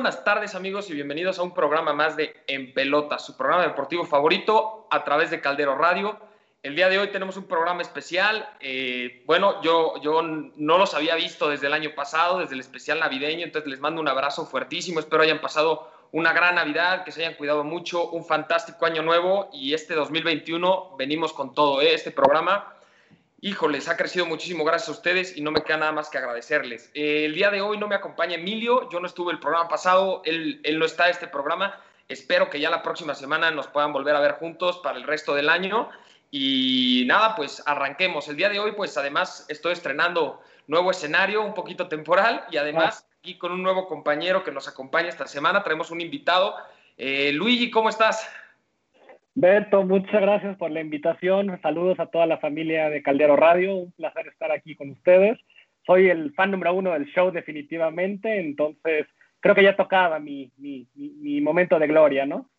Buenas tardes amigos y bienvenidos a un programa más de En Pelota, su programa deportivo favorito a través de Caldero Radio. El día de hoy tenemos un programa especial. Eh, bueno, yo, yo no los había visto desde el año pasado, desde el especial navideño, entonces les mando un abrazo fuertísimo. Espero hayan pasado una gran Navidad, que se hayan cuidado mucho, un fantástico año nuevo y este 2021 venimos con todo, ¿eh? este programa híjoles, ha crecido muchísimo gracias a ustedes y no me queda nada más que agradecerles. Eh, el día de hoy no me acompaña Emilio, yo no estuve el programa pasado, él, él no está en este programa. Espero que ya la próxima semana nos puedan volver a ver juntos para el resto del año. Y nada, pues arranquemos. El día de hoy, pues además estoy estrenando nuevo escenario, un poquito temporal, y además aquí con un nuevo compañero que nos acompaña esta semana. Traemos un invitado. Eh, Luigi, ¿cómo estás? Beto, muchas gracias por la invitación. Saludos a toda la familia de Caldero Radio. Un placer estar aquí con ustedes. Soy el fan número uno del show definitivamente, entonces creo que ya tocaba mi, mi, mi, momento de gloria, ¿no?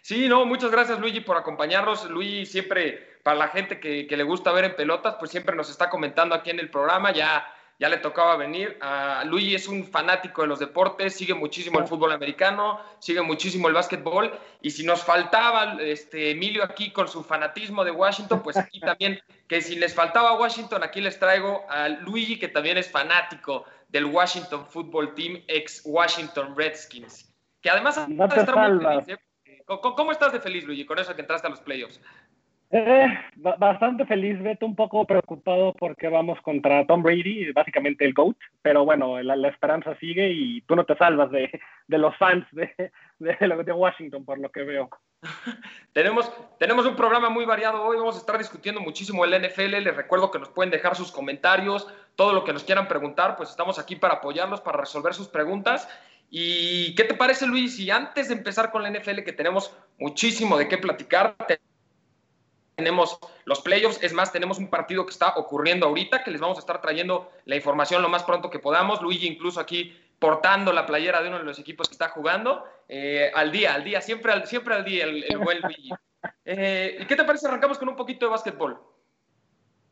sí, no, muchas gracias Luigi por acompañarnos. Luigi siempre, para la gente que, que le gusta ver en pelotas, pues siempre nos está comentando aquí en el programa. Ya ya le tocaba venir. a Luigi es un fanático de los deportes, sigue muchísimo el fútbol americano, sigue muchísimo el básquetbol. Y si nos faltaba este Emilio aquí con su fanatismo de Washington, pues aquí también, que si les faltaba Washington, aquí les traigo a Luigi, que también es fanático del Washington Football Team, ex Washington Redskins. Que además no te ¿eh? ¿Cómo estás de feliz, Luigi, con eso que entraste a los playoffs? Eh, bastante feliz, Beto, un poco preocupado porque vamos contra Tom Brady, básicamente el GOAT, pero bueno, la, esperanza sigue y tú no te salvas de, de los fans de, de, de, Washington, por lo que veo. tenemos, tenemos un programa muy variado hoy, vamos a estar discutiendo muchísimo el NFL, les recuerdo que nos pueden dejar sus comentarios, todo lo que nos quieran preguntar, pues estamos aquí para apoyarlos, para resolver sus preguntas. ¿Y qué te parece, Luis? Y antes de empezar con la NFL, que tenemos muchísimo de qué platicar, tenemos los playoffs, es más, tenemos un partido que está ocurriendo ahorita, que les vamos a estar trayendo la información lo más pronto que podamos. Luigi incluso aquí portando la playera de uno de los equipos que está jugando, eh, al día, al día, siempre al, siempre al día el, buen Luigi. Eh, ¿Y qué te parece? Arrancamos con un poquito de básquetbol.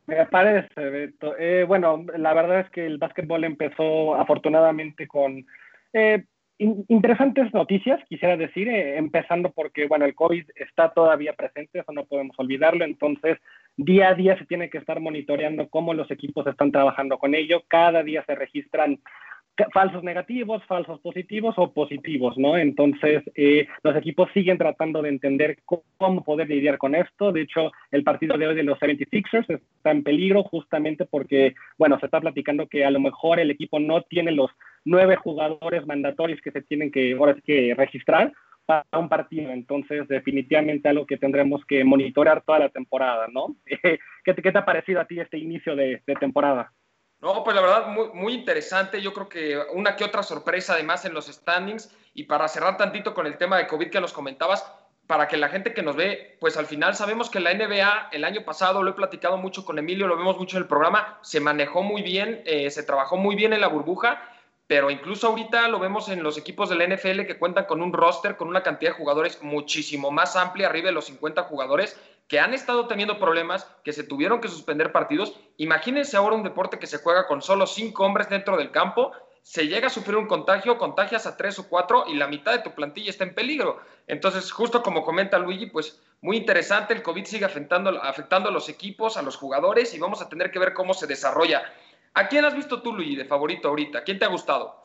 Me parece, Beto. Eh, bueno, la verdad es que el básquetbol empezó afortunadamente con interesantes noticias, quisiera decir, eh, empezando porque, bueno, el COVID está todavía presente, eso no podemos olvidarlo, entonces día a día se tiene que estar monitoreando cómo los equipos están trabajando con ello, cada día se registran falsos negativos, falsos positivos o positivos, ¿no? Entonces, eh, los equipos siguen tratando de entender cómo poder lidiar con esto. De hecho, el partido de hoy de los 76ers está en peligro justamente porque, bueno, se está platicando que a lo mejor el equipo no tiene los nueve jugadores mandatorios que se tienen que, ahora que registrar para un partido. Entonces, definitivamente algo que tendremos que monitorear toda la temporada, ¿no? ¿Qué te, qué te ha parecido a ti este inicio de, temporada? No, pues la verdad, muy, interesante. Yo creo que una que otra sorpresa además en los standings. Y para cerrar tantito con el tema de COVID que nos comentabas, para que la gente que nos ve, pues al final sabemos que la NBA el año pasado, lo he platicado mucho con Emilio, lo vemos mucho en el programa, se manejó muy bien, eh, se trabajó muy bien en la burbuja pero incluso ahorita lo vemos en los equipos del NFL que cuentan con un roster, con una cantidad de jugadores muchísimo más amplia, arriba de los 50 jugadores, que han estado teniendo problemas, que se tuvieron que suspender partidos. Imagínense ahora un deporte que se juega con solo cinco hombres dentro del campo, se llega a sufrir un contagio, contagias a tres o cuatro y la mitad de tu plantilla está en peligro. Entonces, justo como comenta Luigi, pues muy interesante, el COVID sigue afectando, afectando a los equipos, a los jugadores y vamos a tener que ver cómo se desarrolla. ¿A quién has visto tú, Luigi, de favorito ahorita? ¿Quién te ha gustado?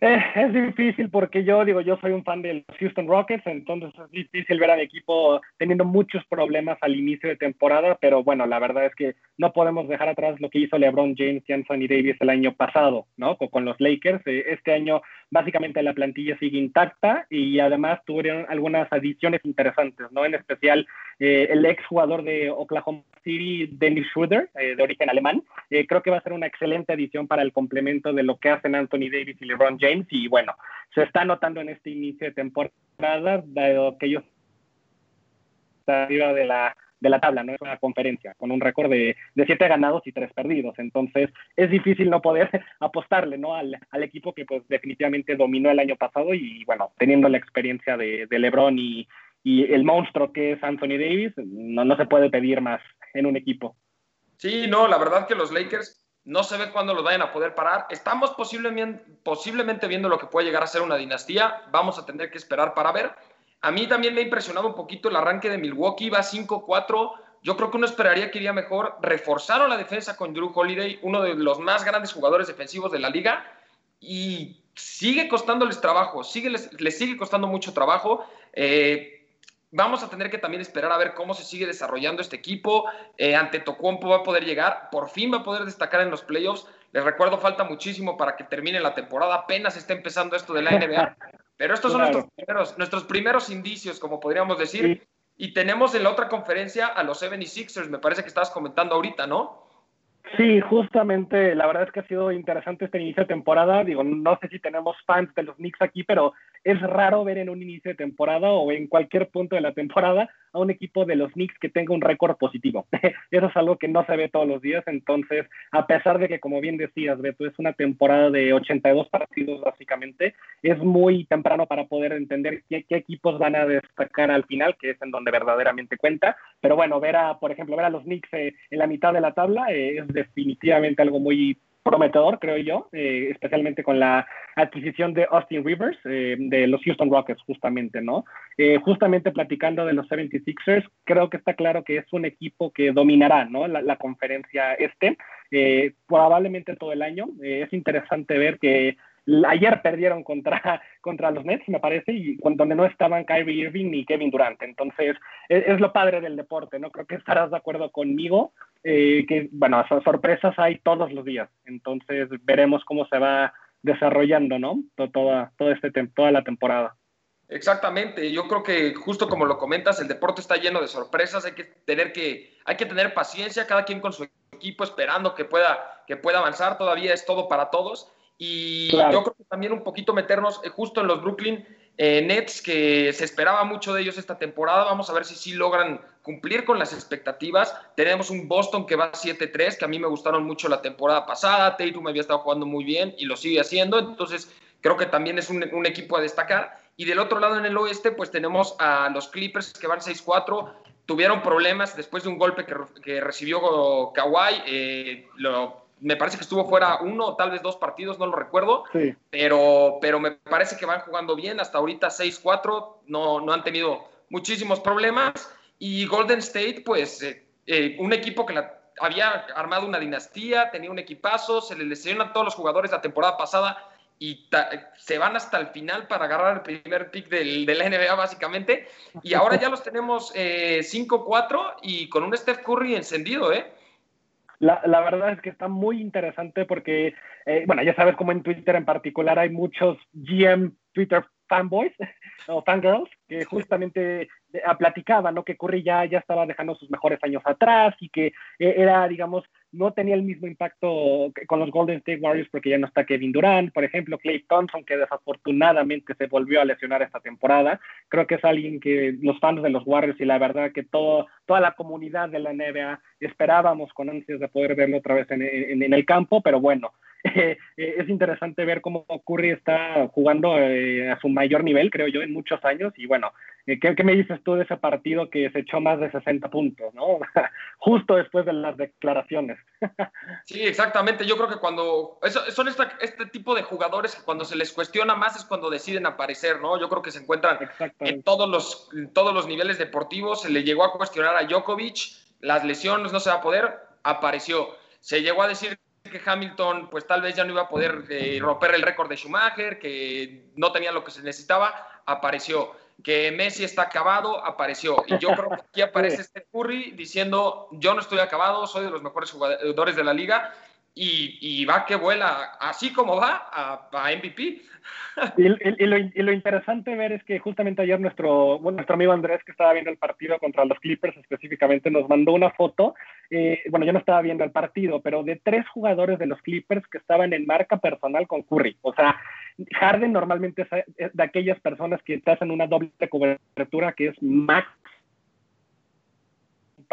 Eh, es difícil porque yo digo, yo soy un fan de los Houston Rockets, entonces es difícil ver al equipo teniendo muchos problemas al inicio de temporada, pero bueno, la verdad es que no podemos dejar atrás lo que hizo LeBron James y Davis el año pasado, ¿no? Con, los Lakers. Eh, este año básicamente la plantilla sigue intacta y además tuvieron algunas adiciones interesantes, ¿no? En especial eh, el ex jugador de Oklahoma City, Dennis Schroeder, de origen alemán. creo que va a ser una excelente adición para el complemento de lo que hacen Anthony Davis y LeBron James y bueno, se está notando en este inicio de temporada, dado que ellos están arriba de la, de la tabla, no es una conferencia, con un récord de, siete ganados y tres perdidos. Entonces, es difícil no poder apostarle ¿no? al, equipo que pues definitivamente dominó el año pasado y bueno, teniendo la experiencia de, LeBron y, y, el monstruo que es Anthony Davis, no, no se puede pedir más en un equipo. Sí, no, la verdad que los Lakers no se ve cuándo los vayan a poder parar. Estamos posiblemente, posiblemente viendo lo que puede llegar a ser una dinastía. Vamos a tener que esperar para ver. A mí también me ha impresionado un poquito el arranque de Milwaukee, va 5-4. Yo creo que uno esperaría que iría mejor. Reforzaron la defensa con Drew Holiday, uno de los más grandes jugadores defensivos de la liga, y sigue costándoles trabajo, sigue, les, sigue costando mucho trabajo. Eh, vamos a tener que también esperar a ver cómo se sigue desarrollando este equipo. Eh, ante Tocompo va a poder llegar, por fin va a poder destacar en los playoffs. Les recuerdo, falta muchísimo para que termine la temporada, apenas está empezando esto de la NBA. Pero estos son nuestros, primeros, nuestros primeros indicios, como podríamos decir. Y tenemos en la otra conferencia a los 76ers, me parece que estabas comentando ahorita, ¿no? Sí, justamente, la verdad es que ha sido interesante este inicio de temporada. Digo, no sé si tenemos fans de los Knicks aquí, pero es raro ver en un inicio de temporada o en cualquier punto de la temporada a un equipo de los Knicks que tenga un récord positivo. Eso es algo que no se ve todos los días. Entonces, a pesar de que, como bien decías, Beto, es una temporada de 82 partidos básicamente, es muy temprano para poder entender qué, equipos van a destacar al final, que es en donde verdaderamente cuenta. Pero bueno, ver a, por ejemplo, ver a los Knicks eh, en la mitad de la tabla eh, es definitivamente algo muy prometedor, creo yo, eh, especialmente con la adquisición de Austin Rivers eh, de los Houston Rockets, justamente, ¿no? Eh, justamente platicando de los 76ers, creo que está claro que es un equipo que dominará, ¿no? La, conferencia este, probablemente todo el año. es interesante ver que ayer perdieron contra, contra los Nets, me parece, y donde no estaban Kyrie Irving ni Kevin Durant. Entonces, es, lo padre del deporte, ¿no? Creo que estarás de acuerdo conmigo, eh, que, bueno, sorpresas hay todos los días. Entonces, veremos cómo se va desarrollando, ¿no? Toda, toda, este, toda la temporada. Exactamente, yo creo que justo como lo comentas, el deporte está lleno de sorpresas, hay que tener que, hay que tener paciencia, cada quien con su equipo esperando que pueda, que pueda avanzar, todavía es todo para todos y yo creo que también un poquito meternos eh, justo en los Brooklyn eh, Nets, que se esperaba mucho de ellos esta temporada. Vamos a ver si sí logran cumplir con las expectativas. Tenemos un Boston que va 7-3, que a mí me gustaron mucho la temporada pasada. Tatum había estado jugando muy bien y lo sigue haciendo. Entonces, creo que también es un, equipo a destacar. Y del otro lado, en el oeste, pues tenemos a los Clippers que van 6-4 tuvieron problemas después de un golpe que, recibió Kawhi. Eh, lo me parece que estuvo fuera uno tal vez dos partidos, no lo recuerdo, pero, pero me parece que van jugando bien, hasta ahorita 6-4, no, no han tenido muchísimos problemas. Y Golden State, pues eh, eh, un equipo que había armado una dinastía, tenía un equipazo, se le lesionan todos los jugadores la temporada pasada y se van hasta el final para agarrar el primer pick del, de la NBA básicamente. Y ahora ya los tenemos 5-4 eh, y con un Steph Curry encendido, ¿eh? La, la, verdad es que está muy interesante porque, eh, bueno, ya sabes como en Twitter en particular hay muchos GM Twitter fanboys o fangirls que justamente eh, platicaban, ¿no? Que Curry ya, ya estaba dejando sus mejores años atrás y que eh, era, digamos, no tenía el mismo impacto con los Golden State Warriors porque ya no está Kevin Durant, por ejemplo, Clay Thompson, que desafortunadamente se volvió a lesionar esta temporada. Creo que es alguien que los fans de los Warriors y la verdad que todo, toda la comunidad de la NBA esperábamos con ansias de poder verlo otra vez en, el campo, pero bueno, eh, es interesante ver cómo Curry está jugando eh, a su mayor nivel, creo yo, en muchos años. Y bueno, eh, ¿qué, ¿qué, me dices tú de ese partido que se echó más de 60 puntos, ¿no? Justo después de las declaraciones. Sí, exactamente. Yo creo que cuando. son este tipo de jugadores que cuando se les cuestiona más es cuando deciden aparecer, ¿no? Yo creo que se encuentran en todos, los, todos los niveles deportivos. Se le llegó a cuestionar a Djokovic, las lesiones no se va a poder, apareció. Se llegó a decir que Hamilton, pues tal vez ya no iba a poder eh, romper el récord de Schumacher, que no tenía lo que se necesitaba, apareció que Messi está acabado, apareció. Y yo creo que aquí aparece este Curry diciendo, yo no estoy acabado, soy de los mejores jugadores de la liga. Y, va que vuela, así como va, a, MVP. Y, lo, interesante ver es que justamente ayer nuestro, nuestro amigo Andrés, que estaba viendo el partido contra los Clippers específicamente, nos mandó una foto. Eh, bueno, yo no estaba viendo el partido, pero de tres jugadores de los Clippers que estaban en marca personal con Curry. O sea, Harden normalmente es de aquellas personas que te hacen una doble cobertura que es max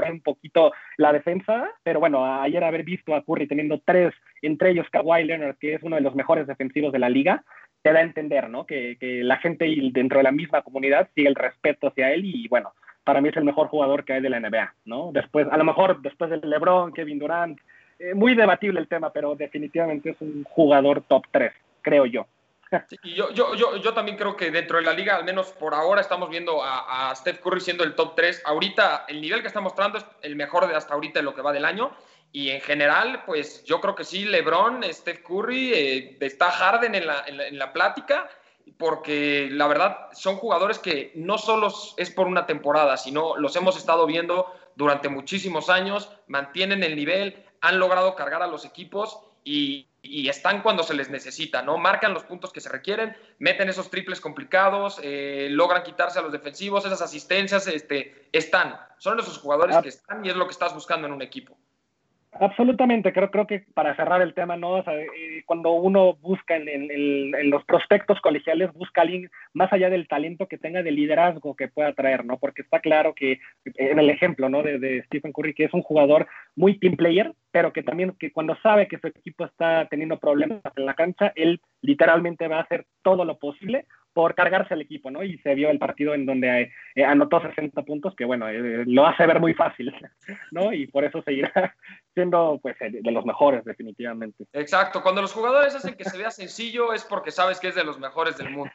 un poquito la defensa, pero bueno, ayer haber visto a Curry teniendo tres, entre ellos Kawhi Leonard, que es uno de los mejores defensivos de la liga, te da a entender, ¿no? Que, que la gente dentro de la misma comunidad sigue el respeto hacia él y bueno, para mí es el mejor jugador que hay de la NBA, ¿no? Después, a lo mejor después de LeBron, Kevin Durant, eh, muy debatible el tema, pero definitivamente es un jugador top 3, creo yo. y yo, yo, yo, yo, también creo que dentro de la liga, al menos por ahora, estamos viendo a, Steph Curry siendo el top 3. Ahorita el nivel que está mostrando es el mejor de hasta ahorita en lo que va del año. Y en general, pues yo creo que sí, LeBron, Steph Curry, eh, está Harden en la, en, la, plática, porque la verdad son jugadores que no solo es por una temporada, sino los hemos estado viendo durante muchísimos años, mantienen el nivel, han logrado cargar a los equipos y, están cuando se les necesita, ¿no? Marcan los puntos que se requieren, meten esos triples complicados, eh, logran quitarse a los defensivos, esas asistencias, este, están. Son esos jugadores ah. que están y es lo que estás buscando en un equipo. Absolutamente, creo, creo que para cerrar el tema, ¿no? Eh, cuando uno busca en, los prospectos colegiales, busca alguien más allá del talento que tenga de liderazgo que pueda traer, ¿no? Porque está claro que en el ejemplo, ¿no? De, de, Stephen Curry, que es un jugador muy team player, pero que también que cuando sabe que su equipo está teniendo problemas en la cancha, él literalmente va a hacer todo lo posible por cargarse al equipo, ¿no? Y se vio el partido en donde eh, anotó 60 puntos, que bueno, eh, lo hace ver muy fácil, ¿no? Y por eso seguirá siendo, pues, de los mejores, definitivamente. Exacto, cuando los jugadores hacen que se vea sencillo es porque sabes que es de los mejores del mundo.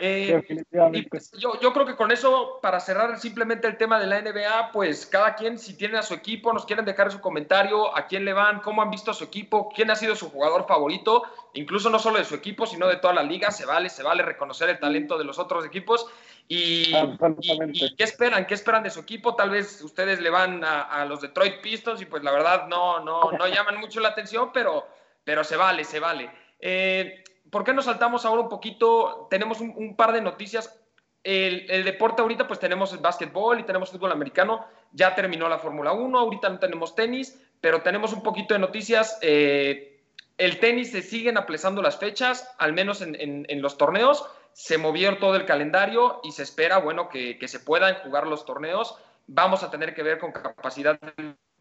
Eh, definitivamente. Pues, yo, yo creo que con eso, para cerrar simplemente el tema de la NBA, pues cada quien, si tiene a su equipo, nos quieren dejar su comentario, a quién le van, cómo han visto a su equipo, quién ha sido su jugador favorito, incluso no solo de su equipo, sino de toda la liga, se vale, se vale reconocer el talento de los otros equipos. Y, qué esperan? ¿Qué esperan de su equipo? Tal vez ustedes le van a, los Detroit Pistons y pues la verdad no, no, no llaman mucho la atención, pero, pero se vale, se vale. Eh, ¿Por qué nos saltamos ahora un poquito? Tenemos un, par de noticias. El, deporte ahorita pues tenemos el básquetbol y tenemos fútbol americano. Ya terminó la Fórmula 1, ahorita no tenemos tenis, pero tenemos un poquito de noticias. Eh, el tenis se siguen aplazando las fechas, al menos en, en los torneos se movió todo el calendario y se espera, bueno, que, se puedan jugar los torneos. Vamos a tener que ver con capacidad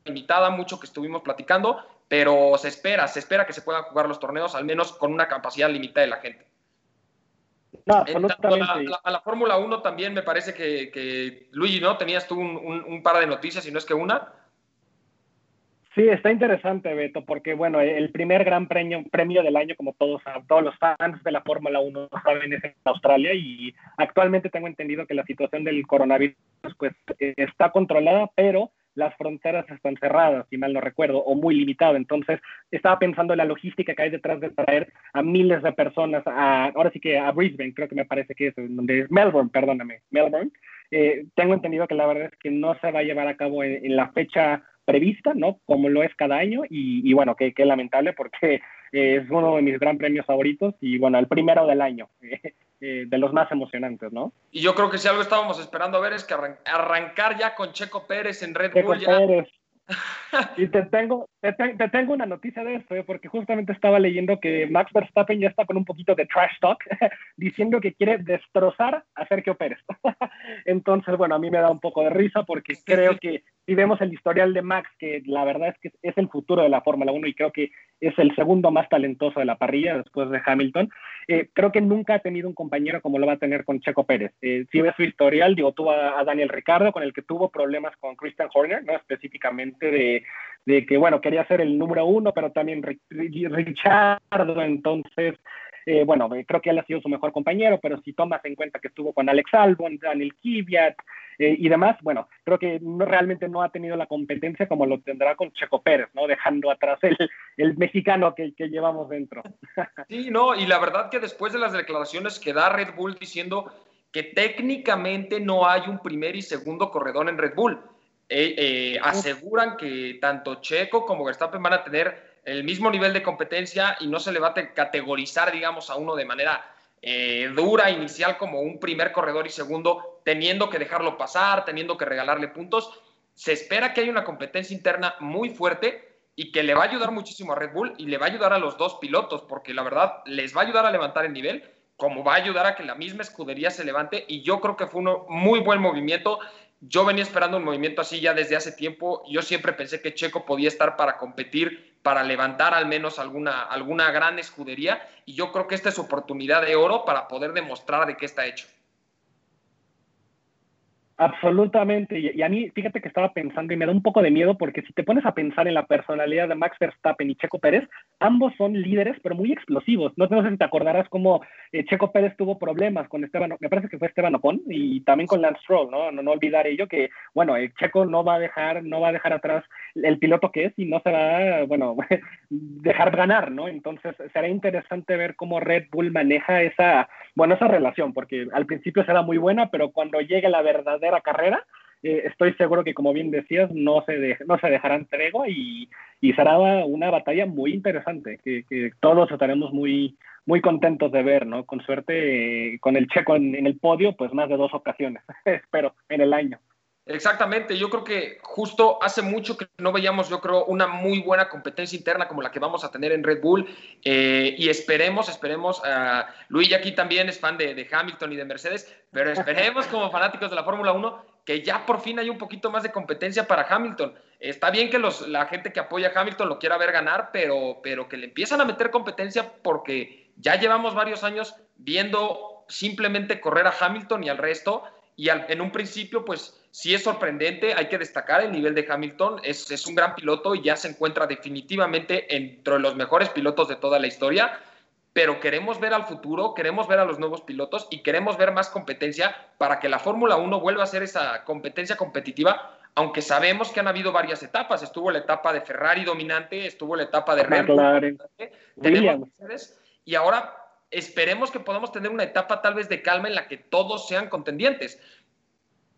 limitada, mucho que estuvimos platicando, pero se espera, se espera que se puedan jugar los torneos, al menos con una capacidad limitada de la gente. No, a la, Fórmula 1 también me parece que, Luigi, ¿no? Tenías tú un, par de noticias, si no es que una. Sí, está interesante, Beto, porque bueno, el primer gran premio, premio del año, como todos, todos los fans de la Fórmula 1 saben, es en Australia y actualmente tengo entendido que la situación del coronavirus pues está controlada, pero las fronteras están cerradas, si mal no recuerdo, o muy limitado. Entonces, estaba pensando en la logística que hay detrás de traer a miles de personas, a, ahora sí que a Brisbane, creo que me parece que es, donde es Melbourne, perdóname, Melbourne. Eh, tengo entendido que la verdad es que no se va a llevar a cabo en la fecha prevista, ¿no? Como lo es cada año y, bueno, qué lamentable porque es uno de mis gran premios favoritos y bueno, el primero del año, eh, de los más emocionantes, ¿no? Y yo creo que si algo estábamos esperando a ver es que arrancar ya con Checo Pérez en Red Bull. Ya. y te tengo, te, tengo una noticia de esto, ¿eh? porque justamente estaba leyendo que Max Verstappen ya está con un poquito de trash talk, diciendo que quiere destrozar a Sergio Pérez. Entonces, bueno, a mí me da un poco de risa porque creo que si vemos el historial de Max, que la verdad es que es el futuro de la Fórmula 1 y creo que es el segundo más talentoso de la parrilla después de Hamilton, eh, creo que nunca ha tenido un compañero como lo va a tener con Checo Pérez. Eh, si ves su historial, digo, tuvo a, Daniel Ricardo, con el que tuvo problemas con Christian Horner, ¿no? específicamente de, de que, bueno, quería ser el número uno, pero también Richardo, entonces eh, bueno, creo que él ha sido su mejor compañero, pero si tomas en cuenta que estuvo con Alex Albon, Daniel Kvyat eh, y demás, bueno, creo que no, realmente no ha tenido la competencia como lo tendrá con Checo Pérez, ¿no? Dejando atrás el, el mexicano que, que llevamos dentro. Sí, no, y la verdad que después de las declaraciones que da Red Bull diciendo que técnicamente no hay un primer y segundo corredor en Red Bull, eh, aseguran que tanto Checo como Verstappen van a tener el mismo nivel de competencia y no se le va a categorizar, digamos, a uno de manera eh, dura, inicial, como un primer corredor y segundo, teniendo que dejarlo pasar, teniendo que regalarle puntos. Se espera que haya una competencia interna muy fuerte y que le va a ayudar muchísimo a Red Bull y le va a ayudar a los dos pilotos, porque la verdad les va a ayudar a levantar el nivel, como va a ayudar a que la misma escudería se levante. Y yo creo que fue un muy buen movimiento. Yo venía esperando un movimiento así ya desde hace tiempo. Yo siempre pensé que Checo podía estar para competir, para levantar al menos alguna, alguna gran escudería. Y yo creo que esta es oportunidad de oro para poder demostrar de qué está hecho. Absolutamente. Y, a mí, fíjate que estaba pensando y me da un poco de miedo porque si te pones a pensar en la personalidad de Max Verstappen y Checo Pérez, ambos son líderes, pero muy explosivos. No, sé si te acordarás cómo eh, Checo Pérez tuvo problemas con Esteban, me parece que fue Esteban Ocon y también con Lance Stroll, ¿no? No, no olvidar ello que, bueno, el Checo no va a dejar, no va a dejar atrás el piloto que es y no se va, bueno, dejar ganar, ¿no? Entonces será interesante ver cómo Red Bull maneja esa, bueno, esa relación, porque al principio será muy buena, pero cuando llegue la verdad carrera, eh, estoy seguro que, como bien decías, no se, no se dejarán tregua y, y, será una batalla muy interesante, que, todos estaremos muy, muy contentos de ver, ¿no? Con suerte, eh, con el checo en, el podio, pues más de dos ocasiones, espero, en el año. Exactamente, yo creo que justo hace mucho que no veíamos, yo creo, una muy buena competencia interna como la que vamos a tener en Red Bull eh, y esperemos, esperemos, uh, Luis aquí también es fan de, Hamilton y de Mercedes, pero esperemos como fanáticos de la Fórmula 1 que ya por fin hay un poquito más de competencia para Hamilton. Está bien que los, la gente que apoya a Hamilton lo quiera ver ganar, pero, pero que le empiezan a meter competencia porque ya llevamos varios años viendo simplemente correr a Hamilton y al resto y en un principio pues sí es sorprendente, hay que destacar el nivel de Hamilton, es, es, un gran piloto y ya se encuentra definitivamente entre los mejores pilotos de toda la historia, pero queremos ver al futuro, queremos ver a los nuevos pilotos y queremos ver más competencia para que la Fórmula 1 vuelva a ser esa competencia competitiva, aunque sabemos que han habido varias etapas, estuvo la etapa de Ferrari dominante, estuvo la etapa de Red Bull, tenemos y ahora esperemos que podamos tener una etapa tal vez de calma en la que todos sean contendientes.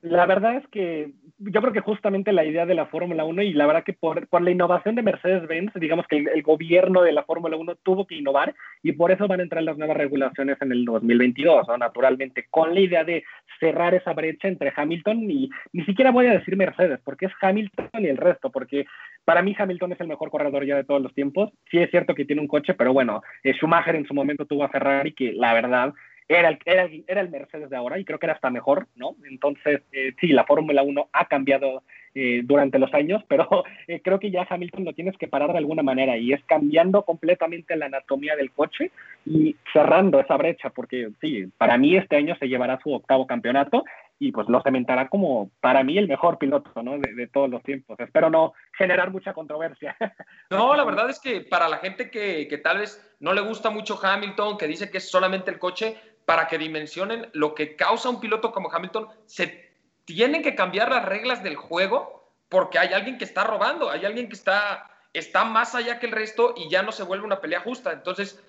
La verdad es que yo creo que justamente la idea de la Fórmula 1 y la verdad que por, por la innovación de Mercedes-Benz, digamos que el, gobierno de la Fórmula 1 tuvo que innovar y por eso van a entrar las nuevas regulaciones en el 2022, ¿no? naturalmente, con la idea de cerrar esa brecha entre Hamilton y ni siquiera voy a decir Mercedes, porque es Hamilton y el resto, porque para mí Hamilton es el mejor corredor ya de todos los tiempos. Sí es cierto que tiene un coche, pero bueno, eh, Schumacher en su momento tuvo a Ferrari que la verdad era el, era, era el Mercedes de ahora y creo que era hasta mejor, ¿no? Entonces, eh, sí, la Fórmula 1 ha cambiado eh, durante los años, pero eh, creo que ya Hamilton lo tienes que parar de alguna manera y es cambiando completamente la anatomía del coche y cerrando esa brecha, porque sí, para mí este año se llevará su octavo campeonato y pues lo cementará como para mí el mejor piloto ¿no? de, todos los tiempos. Espero no generar mucha controversia. No, la verdad es que para la gente que, que tal vez no le gusta mucho Hamilton, que dice que es solamente el coche, para que dimensionen lo que causa un piloto como Hamilton, se tienen que cambiar las reglas del juego porque hay alguien que está robando, hay alguien que está, está más allá que el resto y ya no se vuelve una pelea justa. Entonces,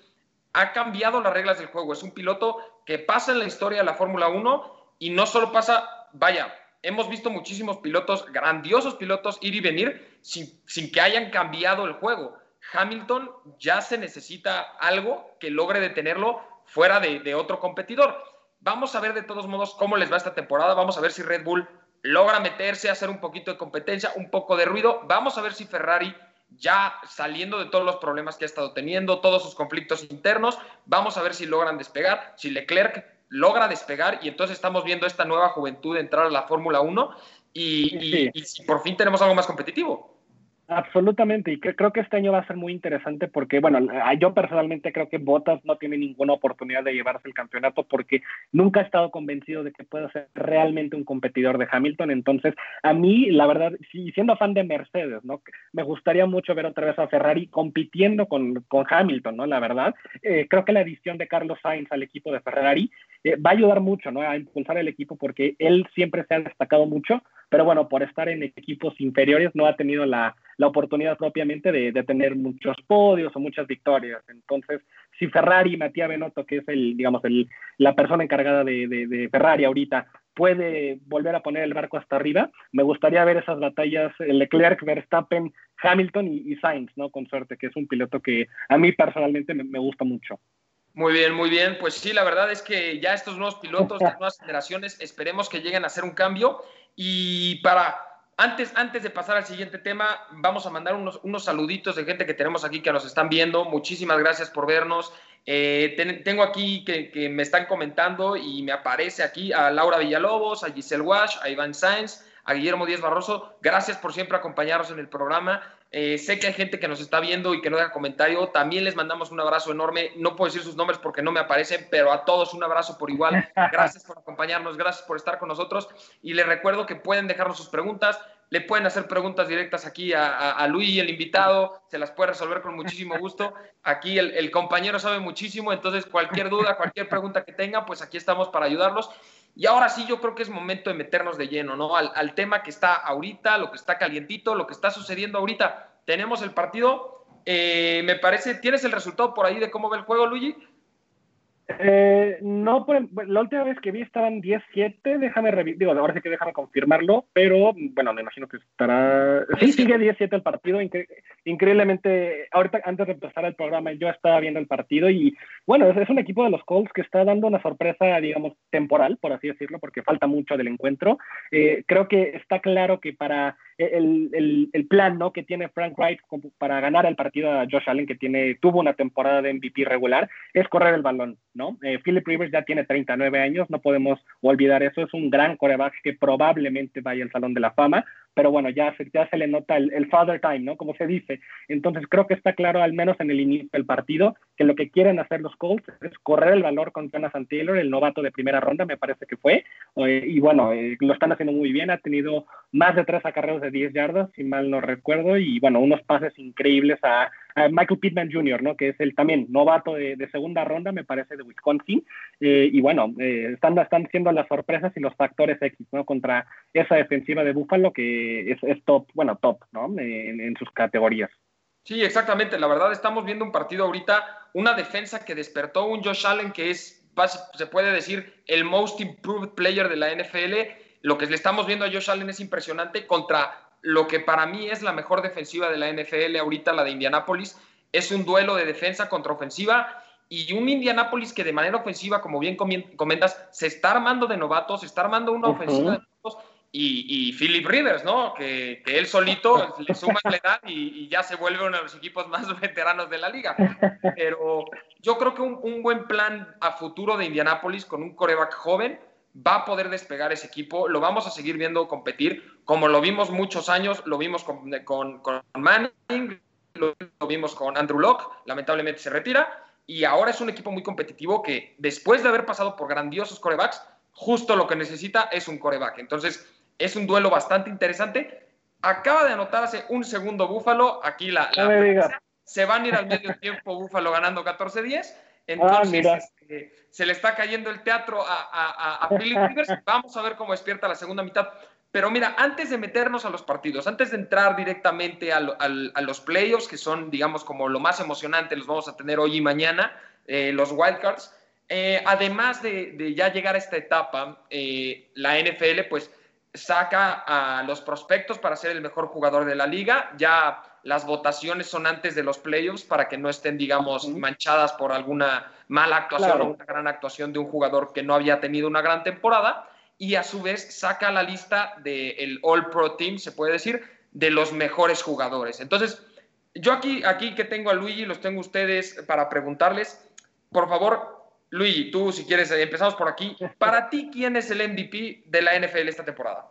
ha cambiado las reglas del juego. Es un piloto que pasa en la historia de la Fórmula 1 y no solo pasa, vaya, hemos visto muchísimos pilotos, grandiosos pilotos, ir y venir sin, sin que hayan cambiado el juego. Hamilton ya se necesita algo que logre detenerlo fuera de, otro competidor. Vamos a ver de todos modos cómo les va esta temporada. Vamos a ver si Red Bull logra meterse, hacer un poquito de competencia, un poco de ruido. Vamos a ver si Ferrari, ya saliendo de todos los problemas que ha estado teniendo, todos sus conflictos internos, vamos a ver si logran despegar, si Leclerc logra despegar y entonces estamos viendo esta nueva juventud entrar a la Fórmula 1 y, y si por fin tenemos algo más competitivo. Absolutamente, y creo que este año va a ser muy interesante porque, bueno, yo personalmente creo que Bottas no tiene ninguna oportunidad de llevarse el campeonato porque nunca he estado convencido de que pueda ser realmente un competidor de Hamilton. Entonces, a mí, la verdad, siendo fan de Mercedes, ¿no? Me gustaría mucho ver otra vez a Ferrari compitiendo con, con Hamilton, ¿no? La verdad, eh, creo que la adición de Carlos Sainz al equipo de Ferrari eh, va a ayudar mucho, ¿no? A impulsar el equipo porque él siempre se ha destacado mucho pero bueno, por estar en equipos inferiores no ha tenido la, oportunidad propiamente de, tener muchos podios o muchas victorias. Entonces, si Ferrari, Matías Benotto, que es el, digamos, el, la persona encargada de, Ferrari ahorita, puede volver a poner el barco hasta arriba, me gustaría ver esas batallas Leclerc, Verstappen, Hamilton y, Sainz, ¿no? Con suerte, que es un piloto que a mí personalmente me, gusta mucho. Muy bien, muy bien. Pues sí, la verdad es que ya estos nuevos pilotos, las nuevas generaciones, esperemos que lleguen a hacer un cambio y para, antes, antes de pasar al siguiente tema, vamos a mandar unos, unos saluditos de gente que tenemos aquí que nos están viendo. Muchísimas gracias por vernos. Eh, tengo aquí que, me están comentando y me aparece aquí a Laura Villalobos, a Giselle Wash, a Iván Sáenz, a Guillermo Díaz Barroso. Gracias por siempre acompañarnos en el programa. Eh, sé que hay gente que nos está viendo y que no deja comentario. También les mandamos un abrazo enorme. No puedo decir sus nombres porque no me aparecen, pero a todos un abrazo por igual. Gracias por acompañarnos, gracias por estar con nosotros. Y les recuerdo que pueden dejarnos sus preguntas. Le pueden hacer preguntas directas aquí a, a, Luis, el invitado. Se las puede resolver con muchísimo gusto. Aquí el, el compañero sabe muchísimo, entonces cualquier duda, cualquier pregunta que tengan, pues aquí estamos para ayudarlos. Y ahora sí, yo creo que es momento de meternos de lleno, ¿no? Al, tema que está ahorita, lo que está calientito, lo que está sucediendo ahorita. Tenemos el partido, eh, me parece, ¿tienes el resultado por ahí de cómo ve el juego, Luigi? Eh, no, la última vez que vi estaban 10-7, déjame revisar, digo, ahora sí que déjame confirmarlo, pero bueno, me imagino que estará... Sí, sigue 10-7 el partido, increíblemente, ahorita antes de empezar el programa yo estaba viendo el partido y bueno, es, un equipo de los Colts que está dando una sorpresa, digamos, temporal, por así decirlo, porque falta mucho del encuentro. Eh, creo que está claro que para el, el, plan ¿no? que tiene Frank Wright para ganar el partido a Josh Allen, que tiene, tuvo una temporada de MVP regular, es correr el balón. ¿no? Eh, Philip Rivers ya tiene 39 años, no podemos olvidar eso, es un gran coreback que probablemente vaya al Salón de la Fama, pero bueno, ya, ya se le nota el, father time, ¿no? Como se dice. Entonces creo que está claro, al menos en el inicio del partido, que lo que quieren hacer los Colts es correr el valor con Jonathan Taylor, el novato de primera ronda, me parece que fue, eh, y bueno, eh, lo están haciendo muy bien, ha tenido más de tres acarreos de 10 yardas, si mal no recuerdo, y bueno, unos pases increíbles a, Michael Pittman Jr., ¿no? Que es el también novato de, segunda ronda, me parece, de Wisconsin, eh, y bueno, están, están siendo las sorpresas y los factores X, ¿no? Contra esa defensiva de Buffalo que es, top, bueno, top, ¿no? En, sus categorías. Sí, exactamente. La verdad, estamos viendo un partido ahorita, una defensa que despertó un Josh Allen que es, se puede decir, el most improved player de la NFL. Lo que le estamos viendo a Josh Allen es impresionante contra lo que para mí es la mejor defensiva de la NFL ahorita, la de Indianápolis. Es un duelo de defensa contra ofensiva y un Indianápolis que de manera ofensiva, como bien comentas, se está armando de novatos, se está armando una ofensiva de novatos y, Philip Rivers, ¿no? Que, él solito le suma la edad y, ya se vuelve uno de los equipos más veteranos de la liga. Pero yo creo que un, buen plan a futuro de Indianápolis con un coreback joven va a poder despegar ese equipo. Lo vamos a seguir viendo competir, como lo vimos muchos años, lo vimos con, con, Manning, lo, vimos con Andrew Locke, lamentablemente se retira. Y ahora es un equipo muy competitivo que después de haber pasado por grandiosos corebacks, justo lo que necesita es un coreback. Entonces, es un duelo bastante interesante. Acaba de anotarse un segundo Búfalo. Aquí la, se van a ir al medio tiempo Búfalo ganando 14-10. Entonces, ah, este, se le está cayendo el teatro a, a, Philip Rivers. Vamos a ver cómo despierta la segunda mitad. Pero mira, antes de meternos a los partidos, antes de entrar directamente a, los playoffs, que son, digamos, como lo más emocionante, los vamos a tener hoy y mañana, eh, los wildcards, eh, además de, ya llegar a esta etapa, eh, la NFL, pues saca a los prospectos para ser el mejor jugador de la liga. Ya las votaciones son antes de los playoffs para que no estén, digamos, manchadas por alguna mala actuación o una gran actuación de un jugador que no había tenido una gran temporada. Y a su vez saca la lista del All Pro Team, se puede decir, de los mejores jugadores. Entonces, yo aquí, aquí que tengo a Luigi, los tengo ustedes para preguntarles, por favor, Luigi, tú si quieres, empezamos por aquí. Para ti, ¿quién es el MVP de la NFL esta temporada?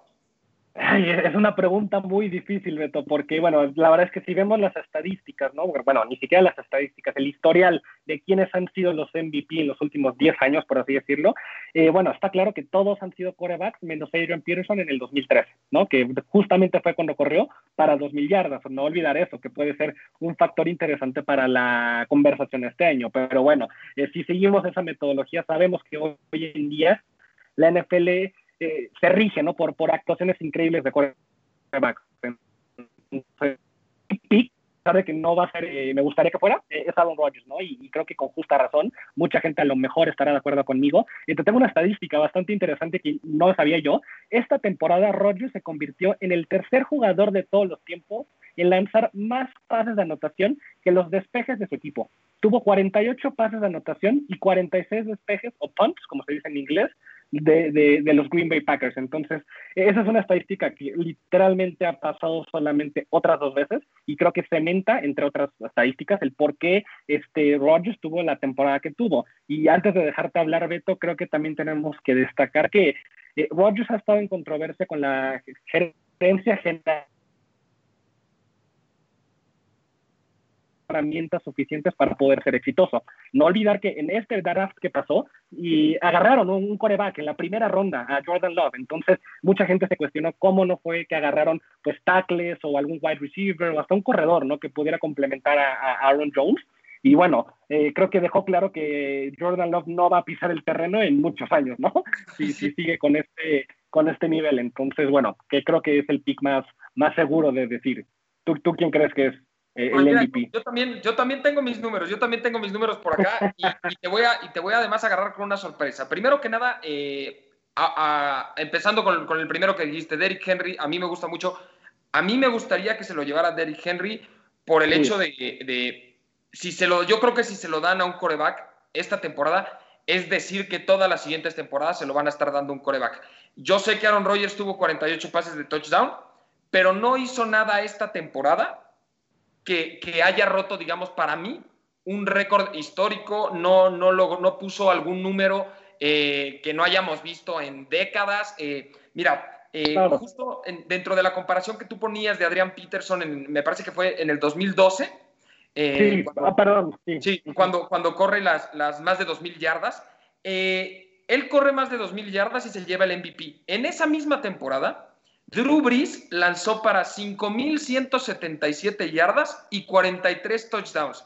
Es una pregunta muy difícil, Beto, porque, bueno, la verdad es que si vemos las estadísticas, ¿no? Bueno, ni siquiera las estadísticas, el historial de quiénes han sido los MVP en los últimos 10 años, por así decirlo, eh, bueno, está claro que todos han sido corebacks, menos Adrian Peterson en el 2013, ¿no? Que justamente fue cuando corrió para 2.000 yardas, no olvidar eso, que puede ser un factor interesante para la conversación este año, pero bueno, eh, si seguimos esa metodología, sabemos que hoy en día la NFL eh, se rige ¿no? por, por actuaciones increíbles de quarterback. sabe que no va a ser, eh, me gustaría que fuera, eh, es Aaron Rodgers, ¿no? Y, creo que con justa razón, mucha gente a lo mejor estará de acuerdo conmigo. Y te tengo una estadística bastante interesante que no sabía yo. Esta temporada Rodgers se convirtió en el tercer jugador de todos los tiempos en lanzar más pases de anotación que los despejes de su equipo. Tuvo 48 pases de anotación y 46 despejes o punts, como se dice en inglés, de, de, los Green Bay Packers. Entonces, esa es una estadística que literalmente ha pasado solamente otras dos veces y creo que cementa, entre otras estadísticas, el por qué este Rodgers tuvo la temporada que tuvo. Y antes de dejarte hablar, Beto, creo que también tenemos que destacar que eh, Rodgers ha estado en controversia con la gerencia general herramientas suficientes para poder ser exitoso. No olvidar que en este draft que pasó, y agarraron un coreback en la primera ronda a Jordan Love. Entonces, mucha gente se cuestionó cómo no fue que agarraron pues tackles o algún wide receiver o hasta un corredor, ¿no? Que pudiera complementar a, Aaron Jones. Y bueno, eh, creo que dejó claro que Jordan Love no va a pisar el terreno en muchos años, ¿no? Si, si sigue con este, con este nivel. Entonces, bueno, que creo que es el pick más, más seguro de decir. ¿Tú, tú quién crees que es? Eh, pues yo, también, yo también tengo mis números, yo también tengo mis números por acá y, te, voy a, y te voy a además agarrar con una sorpresa. Primero que nada, eh, empezando con, con, el primero que dijiste, Derrick Henry, a mí me gusta mucho. A mí me gustaría que se lo llevara Derrick Henry por el hecho de, de, si se lo, yo creo que si se lo dan a un coreback esta temporada, es decir que todas las siguientes temporadas se lo van a estar dando un coreback. Yo sé que Aaron Rodgers tuvo 48 pases de touchdown, pero no hizo nada esta temporada que, haya roto, digamos, para mí, un récord histórico, no, no, no puso algún número eh, que no hayamos visto en décadas. Eh, mira, eh, justo dentro de la comparación que tú ponías de Adrián Peterson, me parece que fue en el 2012. sí, cuando, ah, perdón. Sí, cuando, cuando corre las, las más de 2.000 yardas. él corre más de 2.000 yardas y se lleva el MVP. En esa misma temporada, Drew Brees lanzó para 5.177 yardas y 43 touchdowns,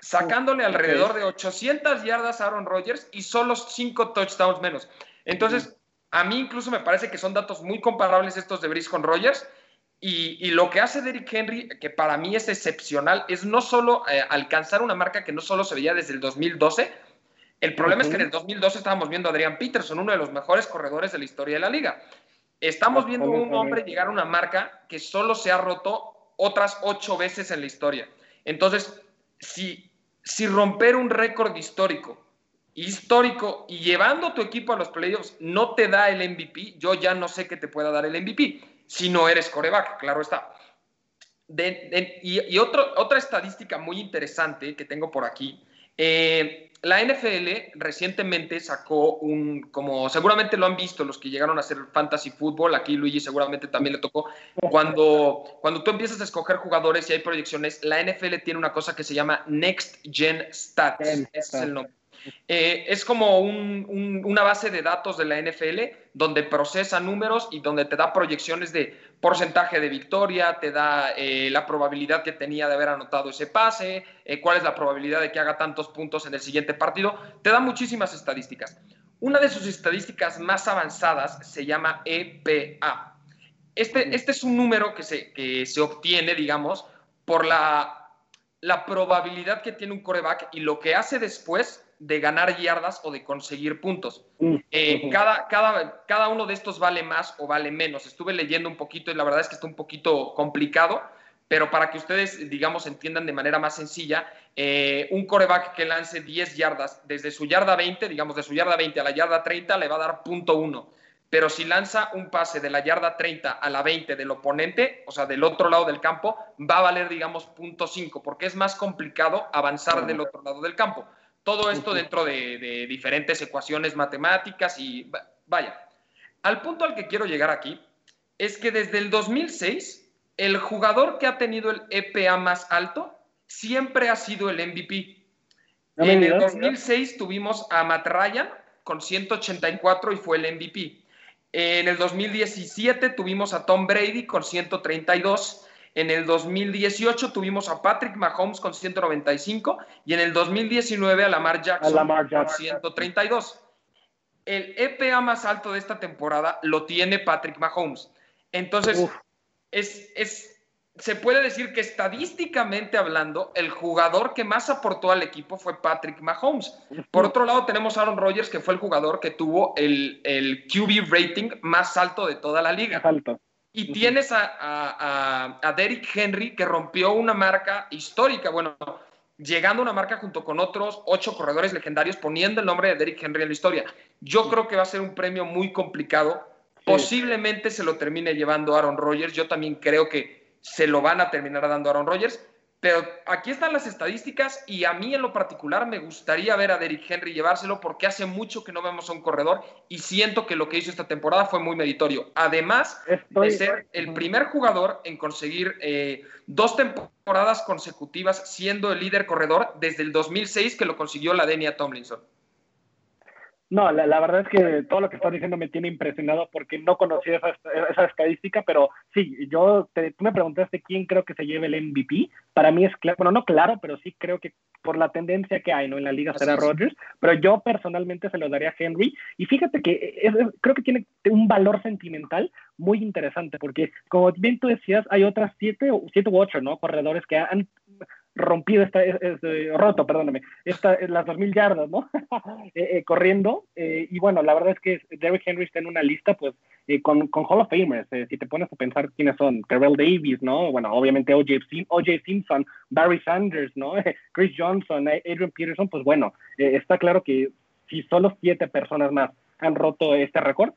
sacándole alrededor de 800 yardas a Aaron Rodgers y solo 5 touchdowns menos. Entonces, a mí incluso me parece que son datos muy comparables estos de Brees con Rodgers. Y, lo que hace Derrick Henry, que para mí es excepcional, es no solo eh, alcanzar una marca que no solo se veía desde el 2012, el problema es que en el 2012 estábamos viendo a Adrian Peterson, uno de los mejores corredores de la historia de la liga. Estamos viendo un hombre llegar a una marca que solo se ha roto otras ocho veces en la historia. Entonces, si, si romper un récord histórico, histórico y llevando tu equipo a los playoffs no te da el MVP, yo ya no sé qué te pueda dar el MVP si no eres coreback, claro está. y, otra estadística muy interesante que tengo por aquí, eh, la NFL recientemente sacó un, como seguramente lo han visto los que llegaron a hacer fantasy fútbol, aquí Luigi seguramente también le tocó, cuando, cuando tú empiezas a escoger jugadores y hay proyecciones, la NFL tiene una cosa que se llama Next Gen Stats, ese es el nombre. Eh, es como una base de datos de la NFL donde procesa números y donde te da proyecciones de porcentaje de victoria, te da eh, la probabilidad que tenía de haber anotado ese pase, eh, cuál es la probabilidad de que haga tantos puntos en el siguiente partido, te da muchísimas estadísticas. Una de sus estadísticas más avanzadas se llama EPA. Este, este es un número que se, que se obtiene, digamos, por la, la probabilidad que tiene un coreback y lo que hace después de ganar yardas o de conseguir puntos. Mm, eh, cada, cada, cada uno de estos vale más o vale menos. Estuve leyendo un poquito y la verdad es que está un poquito complicado, pero para que ustedes, digamos, entiendan de manera más sencilla, eh, un coreback que lance 10 yardas desde su yarda 20, digamos, de su yarda 20 a la yarda 30, le va a dar punto 1. Pero si lanza un pase de la yarda 30 a la 20 del oponente, o sea, del otro lado del campo, va a valer, digamos, punto 5, porque es más complicado avanzar del otro lado del campo. Todo esto dentro de, diferentes ecuaciones matemáticas y vaya. Al punto al que quiero llegar aquí es que desde el 2006 el jugador que ha tenido el EPA más alto siempre ha sido el MVP. en el 2006 tuvimos a Matt Ryan con 184 y fue el MVP. En el 2017 tuvimos a Tom Brady con 132 en el 2018 tuvimos a Patrick Mahomes con 195 y en el 2019 a Lamar Jackson, con 132. El EPA más alto de esta temporada lo tiene Patrick Mahomes. Entonces, es, se puede decir que estadísticamente hablando, el jugador que más aportó al equipo fue Patrick Mahomes. Por otro lado, tenemos a Aaron Rodgers, que fue el jugador que tuvo el, el QB rating más alto de toda la liga. Alto. Y tienes a, a, Derrick Henry que rompió una marca histórica, bueno, llegando a una marca junto con otros ocho corredores legendarios, poniendo el nombre de Derrick Henry en la historia. Yo creo que va a ser un premio muy complicado. Posiblemente se lo termine llevando Aaron Rodgers. Yo también creo que se lo van a terminar dando a Aaron Rodgers. Pero aquí están las estadísticas y a mí en lo particular me gustaría ver a Derrick Henry llevárselo porque hace mucho que no vemos a un corredor y siento que lo que hizo esta temporada fue muy meritorio. Además de ser el primer jugador en conseguir eh, dos temporadas consecutivas siendo el líder corredor desde el 2006 que lo consiguió la Denia Tomlinson. No, la, verdad es que todo lo que estás diciendo me tiene impresionado porque no conocía esa, esa estadística, pero sí, yo te, tú me preguntaste quién creo que se lleve el MVP. Para mí es claro, bueno, no claro, pero sí creo que por la tendencia que hay ¿no? en la liga será Rodgers, pero yo personalmente se lo daría a Henry. Y fíjate que creo que tiene un valor sentimental muy interesante, porque como bien tú decías, hay otras siete, siete u ocho ¿no? corredores que han rompido, esta, es, roto, perdóname, esta, las 2.000 yardas, ¿no? Eh, eh, corriendo. Eh, y bueno, la verdad es que Derrick Henry está en una lista, pues, con, con, Hall of Famers. si te pones a pensar quiénes son, Terrell Davis, ¿no? Bueno, obviamente O.J. Simpson, Barry Sanders, ¿no? Chris Johnson, Adrian Peterson, pues bueno, está claro que si solo siete personas más han roto este récord,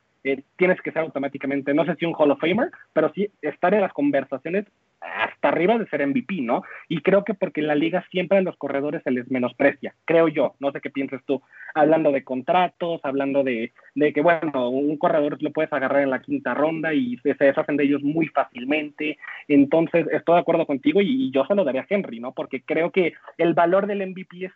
tienes que ser automáticamente, no sé si un Hall of Famer, pero sí estar en las conversaciones hasta arriba de ser MVP, ¿no? Y creo que porque en la liga siempre a los corredores se les menosprecia, creo yo, no sé qué piensas tú, hablando de contratos, hablando de, de que, bueno, un corredor lo puedes agarrar en la quinta ronda y se, deshacen de ellos muy fácilmente, entonces estoy de acuerdo contigo y, yo se lo daría a Henry, ¿no? Porque creo que el valor del MVP es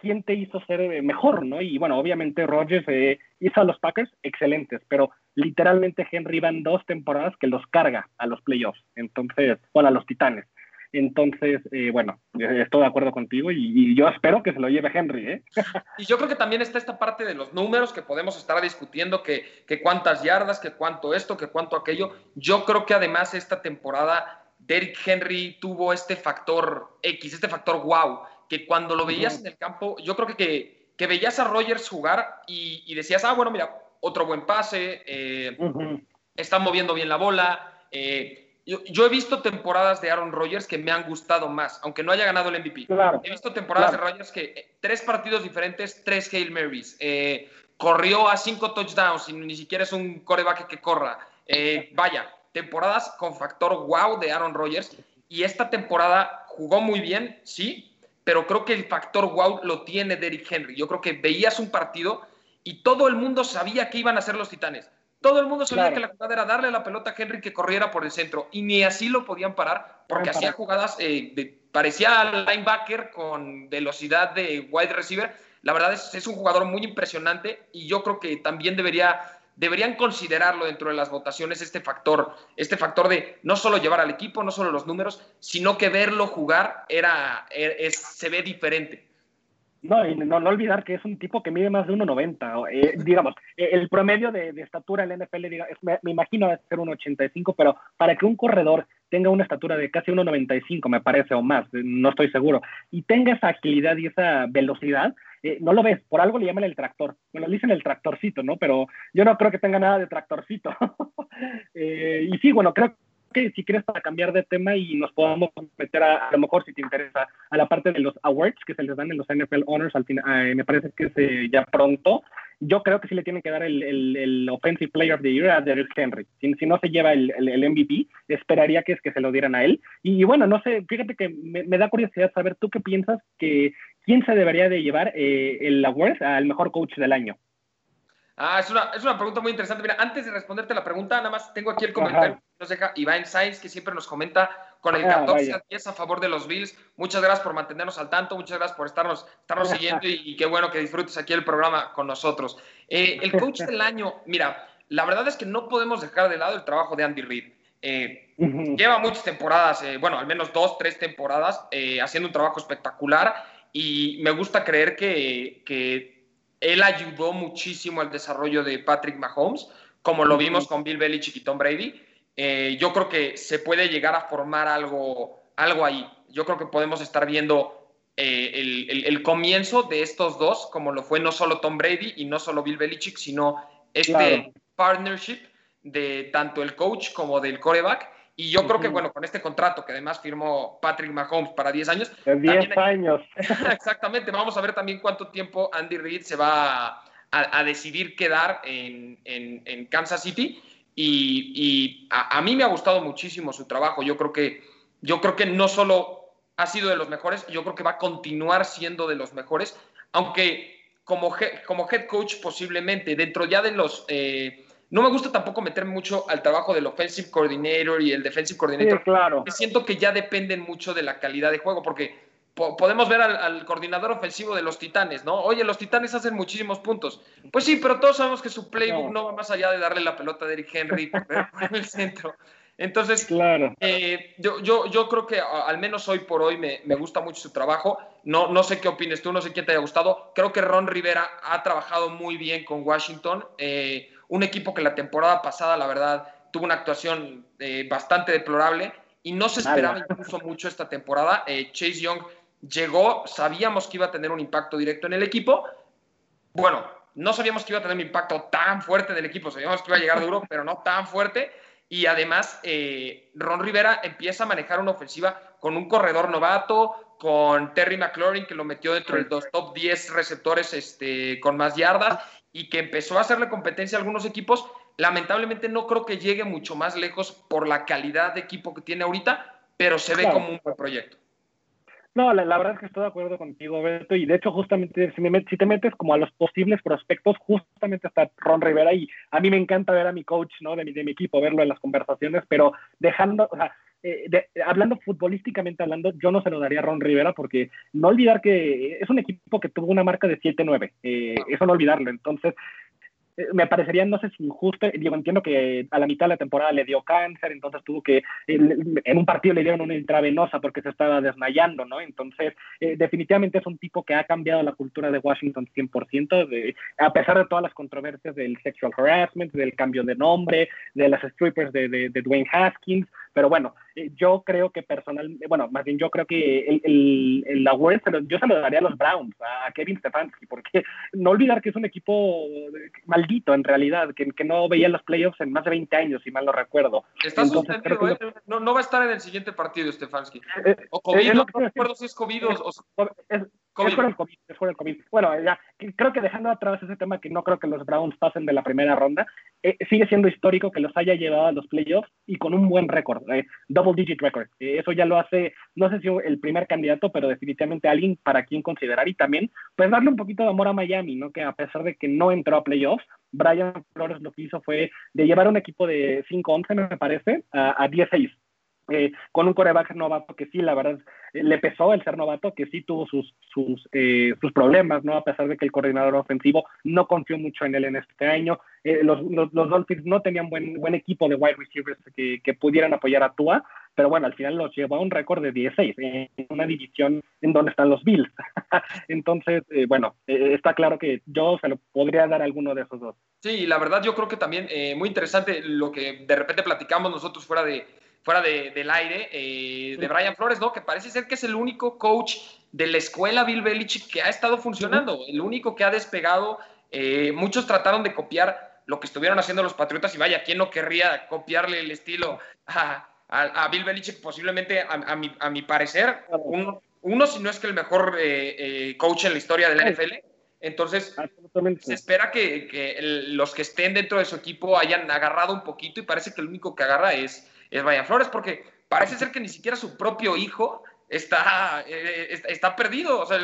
quién te hizo ser eh, mejor, ¿no? Y bueno, obviamente Rodgers eh, hizo a los Packers excelentes, pero literalmente Henry va en dos temporadas que los carga a los playoffs, entonces, bueno, a los Titanes. Entonces, eh, bueno, estoy de acuerdo contigo y, yo espero que se lo lleve Henry. ¿eh? Y yo creo que también está esta parte de los números que podemos estar discutiendo, que, que cuántas yardas, que cuánto esto, que cuánto aquello. Yo creo que además esta temporada Derrick Henry tuvo este factor X, este factor wow, que cuando lo veías en el campo, yo creo que, que, veías a Rogers jugar y, decías, ah, bueno, mira, otro buen pase, eh, está moviendo bien la bola. Eh, yo, he visto temporadas de Aaron Rodgers que me han gustado más, aunque no haya ganado el MVP. he visto temporadas de Rodgers que eh, tres partidos diferentes, tres Hail Marys. corrió a cinco touchdowns y ni siquiera es un coreback que corra. vaya, temporadas con factor wow de Aaron Rodgers. Y esta temporada jugó muy bien, sí, pero creo que el factor wow lo tiene Derrick Henry. Yo creo que veías un partido y todo el mundo sabía que iban a ser los Titanes. Todo el mundo sabía que la jugada era darle la pelota a Henry que corriera por el centro y ni así lo podían parar porque hacía jugadas, eh, de, parecía linebacker con velocidad de wide receiver. La verdad es, es un jugador muy impresionante y yo creo que también debería deberían considerarlo dentro de las votaciones este factor, este factor de no solo llevar al equipo, no solo los números, sino que verlo jugar era, es, se ve diferente. No, y no, no, olvidar que es un tipo que mide más de 1,90. Eh, digamos, eh, el promedio de, estatura en la NFL, me, me, imagino debe ser 1,85, pero para que un corredor tenga una estatura de casi 1,95, me parece, o más, no estoy seguro, y tenga esa agilidad y esa velocidad, eh, no lo ves, por algo le llaman el tractor. Bueno, le dicen el tractorcito, ¿no? Pero yo no creo que tenga nada de tractorcito. Eh, y sí, bueno, creo que si quieres para cambiar de tema y nos podamos meter a, a lo mejor si te interesa a la parte de los awards que se les dan en los NFL Honors, al fin, eh, me parece que es ya pronto. Yo creo que sí le tienen que dar el, el, Offensive Player of the Year a Derrick Henry. Si, si no se lleva el, el, MVP, esperaría que es que se lo dieran a él. Y, bueno, no sé, fíjate que me, me, da curiosidad saber tú qué piensas que quién se debería de llevar eh, el award al mejor coach del año. Ah, es una, es una pregunta muy interesante. Mira, antes de responderte la pregunta, nada más tengo aquí el comentario que nos deja Iván Sainz, que siempre nos comenta con el 14 ah, a 10 a favor de los Bills. Muchas gracias por mantenernos al tanto, muchas gracias por estarnos, estarnos siguiendo y, qué bueno que disfrutes aquí el programa con nosotros. Eh, el coach del año, mira, la verdad es que no podemos dejar de lado el trabajo de Andy Reid. Eh, lleva muchas temporadas, bueno, al menos dos, tres temporadas, haciendo un trabajo espectacular y me gusta creer que, que, él ayudó muchísimo al desarrollo de Patrick Mahomes, como lo vimos con Bill Belichick y Tom Brady. Eh, yo creo que se puede llegar a formar algo, algo ahí. Yo creo que podemos estar viendo eh, el, el, comienzo de estos dos, como lo fue no solo Tom Brady y no solo Bill Belichick, sino este partnership de tanto el coach como del coreback y yo creo que, bueno, con este contrato que además firmó Patrick Mahomes para 10 años. 10 años. exactamente. Vamos a ver también cuánto tiempo Andy Reid se va a, decidir quedar en, en, Kansas City. Y, y a, mí me ha gustado muchísimo su trabajo. Yo creo que, yo creo que no solo ha sido de los mejores, yo creo que va a continuar siendo de los mejores, aunque como, como head coach posiblemente, dentro ya de los... Eh, no me gusta tampoco meterme mucho al trabajo del offensive coordinator y el defensive coordinator. claro. Siento que ya dependen mucho de la calidad de juego, porque podemos ver al, coordinador ofensivo de los Titanes, ¿no? Oye, los Titanes hacen muchísimos puntos. Pues sí, pero todos sabemos que su playbook no, va más allá de darle la pelota a Eric Henry por el centro. Entonces, claro. Eh, yo, yo, yo, creo que al menos hoy por hoy me, me, gusta mucho su trabajo. No, no sé qué opines tú, no sé quién te haya gustado. Creo que Ron Rivera ha trabajado muy bien con Washington. Eh, un equipo que la temporada pasada, la verdad, tuvo una actuación eh, bastante deplorable y no se esperaba incluso mucho esta temporada. Chase Young llegó, sabíamos que iba a tener un impacto directo en el equipo. Bueno, no sabíamos que iba a tener un impacto tan fuerte del equipo, sabíamos que iba a llegar duro, pero no tan fuerte. Y además, eh, Ron Rivera empieza a manejar una ofensiva con un corredor novato, con Terry McLaurin, que lo metió dentro de los top 10 receptores este, con más yardas y que empezó a hacerle competencia a algunos equipos. Lamentablemente no creo que llegue mucho más lejos por la calidad de equipo que tiene ahorita, pero se ve como un buen proyecto. No, la, verdad es que estoy de acuerdo contigo, Beto, y de hecho justamente si, me, si te metes como a los posibles prospectos, justamente está Ron Rivera y a mí me encanta ver a mi coach, ¿no? De mi, de mi equipo, verlo en las conversaciones, pero dejando, o sea, eh, hablando futbolísticamente hablando, yo no se lo daría a Ron Rivera porque no olvidar que es un equipo que tuvo una marca de 7-9, eh, eso no olvidarlo, entonces me parecería, no sé si injusto, digo, entiendo que a la mitad de la temporada le dio cáncer, entonces tuvo que, en un partido le dieron una intravenosa porque se estaba desmayando, ¿no? Entonces, eh, definitivamente es un tipo que ha cambiado la cultura de Washington 100%, de, a pesar de todas las controversias del sexual harassment, del cambio de nombre, de las strippers de, de, Dwayne Haskins, pero bueno, eh, yo creo que personalmente, bueno, más bien yo creo que el, el, el award yo se lo daría a los Browns, a Kevin Stefanski, porque no olvidar que es un equipo maldito en realidad, que, que no veía los playoffs en más de 20 años, si mal no recuerdo. Está suspendido, ¿eh? no, no, va a estar en el siguiente partido Stefanski. Eh, o COVID, no, recuerdo si es COVID o... Es, es el COVID, es el COVID. Bueno, ya, creo que dejando atrás ese tema que no creo que los Browns pasen de la primera ronda, sigue siendo histórico que los haya llevado a los playoffs y con un buen récord, double digit record. Eh, eso ya lo hace, no sé si el primer candidato, pero definitivamente alguien para quien considerar y también, pues darle un poquito de amor a Miami, ¿no? Que a pesar de que no entró a playoffs, Brian Flores lo que hizo fue de llevar un equipo de 5-11, me parece, a, a 10-6. Eh, con un coreback novato que sí, la verdad, eh, le pesó el ser novato, que sí tuvo sus, sus, eh, sus problemas, ¿no? A pesar de que el coordinador ofensivo no confió mucho en él en este año. los, los, Dolphins no tenían buen, buen equipo de wide receivers que, que pudieran apoyar a Tua, pero bueno, al final los llevó a un récord de 16 en una división en donde están los Bills. Entonces, bueno, está claro que yo se lo podría dar a alguno de esos dos. Sí, la verdad yo creo que también muy interesante lo que de repente platicamos nosotros fuera de fuera del aire, eh, de Brian Flores, ¿no? Que parece ser que es el único coach de la escuela Bill Belichick que ha estado funcionando, el único que ha despegado. Eh, muchos trataron de copiar lo que estuvieron haciendo los Patriotas y vaya, ¿quién no querría copiarle el estilo a, Bill Belichick? Posiblemente, a, mi, parecer, uno, si no es que el mejor eh, coach en la historia de la NFL. Entonces, se espera que, los que estén dentro de su equipo hayan agarrado un poquito y parece que el único que agarra es, es Brian Flores, porque parece ser que ni siquiera su propio hijo está, eh, está, perdido. O sea,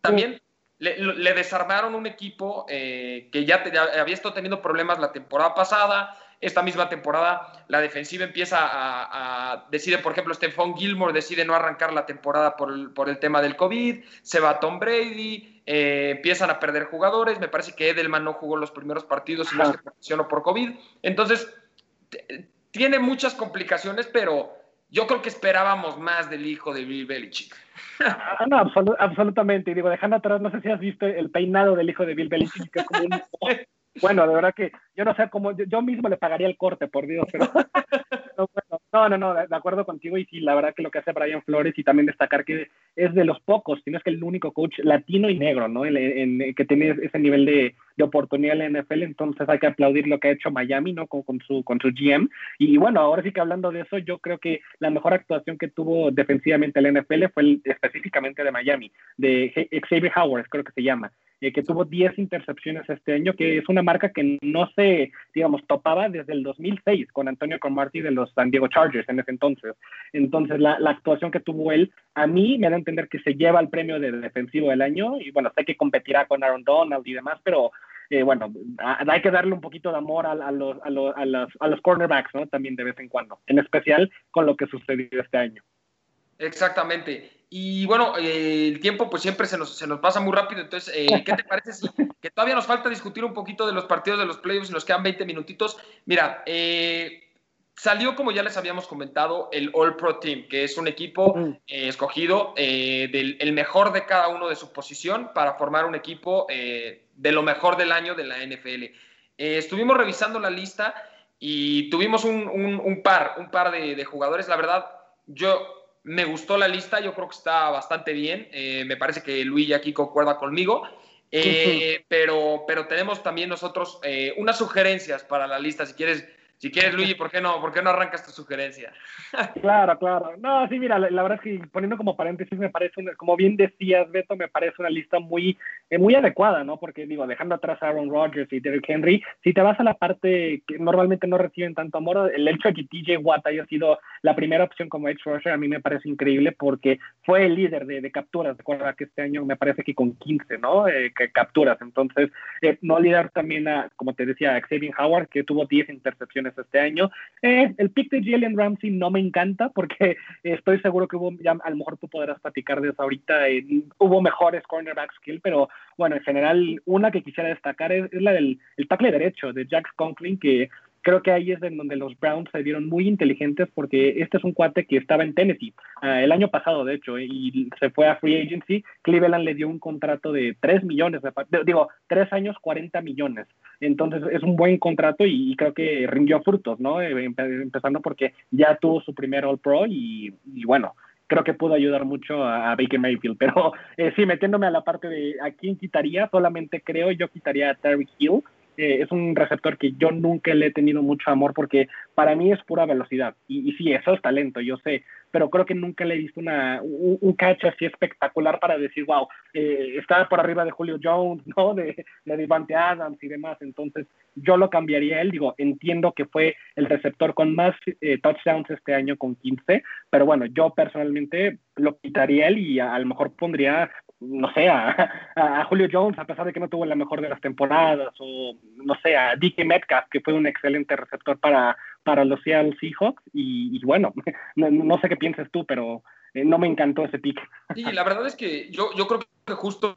también le, desarmaron un equipo eh, que ya, había estado teniendo problemas la temporada pasada. Esta misma temporada la defensiva empieza a, decide, por ejemplo, Stephon Gilmore decide no arrancar la temporada por el, por el tema del COVID, se va Tom Brady, eh, empiezan a perder jugadores, me parece que Edelman no jugó los primeros partidos y no se por COVID. Entonces, tiene muchas complicaciones, pero yo creo que esperábamos más del hijo de Bill Belichick. Ah, no, absolutamente. Y digo, dejando atrás, no sé si has visto el peinado del hijo de Bill Belichick, que es como un... Bueno, de verdad que yo no sé cómo, yo, mismo le pagaría el corte, por Dios, pero no, no, no, de acuerdo contigo y sí, la verdad que lo que hace Brian Flores y también destacar que es de los pocos, si no es que el único coach latino y negro, ¿no? En, que tiene ese nivel de, oportunidad en la NFL, entonces hay que aplaudir lo que ha hecho Miami, ¿no? Con, su, con su GM. Y bueno, ahora sí que hablando de eso, yo creo que la mejor actuación que tuvo defensivamente la NFL fue específicamente de Miami, de Xavier Howard, creo que se llama que tuvo 10 intercepciones este año, que es una marca que no se, digamos, topaba desde el 2006 con Antonio Cromartie de los San Diego Chargers en ese entonces. Entonces, la, la actuación que tuvo él, a mí me da a entender que se lleva el premio de defensivo del año y bueno, sé que competirá con Aaron Donald y demás, pero eh, bueno, hay que darle un poquito de amor a, los, a, los, a, los, cornerbacks, ¿no? También de vez en cuando, en especial con lo que sucedió este año. Exactamente. Y bueno, eh, el tiempo pues siempre se nos, se nos pasa muy rápido, entonces, eh, ¿qué te parece si que todavía nos falta discutir un poquito de los partidos de los playoffs y nos quedan 20 minutitos? Mira, eh, Salió, como ya les habíamos comentado, el All Pro Team, que es un equipo eh, escogido del el mejor de cada uno de su posición para formar un equipo de lo mejor del año de la NFL. estuvimos revisando la lista y tuvimos un, par, un par de, jugadores. La verdad, yo me gustó la lista, yo creo que está bastante bien. me parece que Luis aquí concuerda conmigo. pero, pero tenemos también nosotros unas sugerencias para la lista. Si quieres si quieres, Luigi, ¿por qué no, por qué no arrancas tu sugerencia? claro, claro. No, sí, mira, la, verdad es que poniendo como paréntesis, me parece, una, como bien decías, Beto, me parece una lista muy, eh, muy adecuada, ¿no? Porque, digo, dejando atrás a Aaron Rodgers y Derrick Henry, si te vas a la parte que normalmente no reciben tanto amor, el hecho de que TJ Watt haya sido la primera opción como edge rusher, a mí me parece increíble porque fue el líder de, capturas. Recuerda que este año me parece que con 15, ¿no? Eh, que capturas. Entonces, eh, no olvidar también a, como te decía, a Xavier Howard, que tuvo 10 intercepciones este año. Eh, el pick de Jalen Ramsey no me encanta porque estoy seguro que hubo, a lo mejor tú podrás platicar de eso ahorita, eh, hubo mejores cornerback skill, pero bueno, en general, una que quisiera destacar es, la del el tackle derecho de Jack Conklin, que creo que ahí es en donde los Browns se vieron muy inteligentes porque este es un cuate que estaba en Tennessee ah, el año pasado, de hecho, y se fue a Free Agency. Cleveland le dio un contrato de 3 millones, digo, 3 años, 40 millones. Entonces es un buen contrato y, creo que rindió frutos, ¿no? Eh, empezando porque ya tuvo su primer All Pro y, bueno, creo que pudo ayudar mucho a, Baker Mayfield. Pero eh, sí, metiéndome a la parte de a quién quitaría, solamente creo yo quitaría a Terry Hill es un receptor que yo nunca le he tenido mucho amor porque para mí es pura velocidad. Y, y sí, eso es talento, yo sé, pero creo que nunca le he visto una, un, catch así espectacular para decir, wow, eh, está por arriba de Julio Jones, ¿no? De, de Devante Adams y demás. Entonces, yo lo cambiaría él. Digo, entiendo que fue el receptor con más eh, touchdowns este año con 15, pero bueno, yo personalmente lo quitaría él y a, lo mejor pondría no sé, a, Julio Jones, a pesar de que no tuvo la mejor de las temporadas, o no sé, a Dickie Metcalf, que fue un excelente receptor para, para los Seattle Seahawks, y, bueno, no, sé qué piensas tú, pero eh, no me encantó ese pick. Sí, la verdad es que yo, yo creo que justo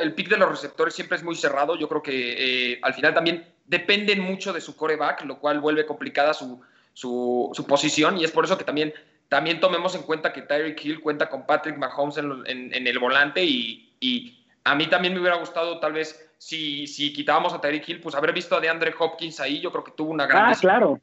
el pick de los receptores siempre es muy cerrado, yo creo que eh, al final también dependen mucho de su coreback, lo cual vuelve complicada su, su, su posición, y es por eso que también también tomemos en cuenta que Tyreek Hill cuenta con Patrick Mahomes en, el volante y, a mí también me hubiera gustado tal vez si, si quitábamos a Tyreek Hill, pues haber visto a DeAndre Hopkins ahí, yo creo que tuvo una gran... Ah, claro.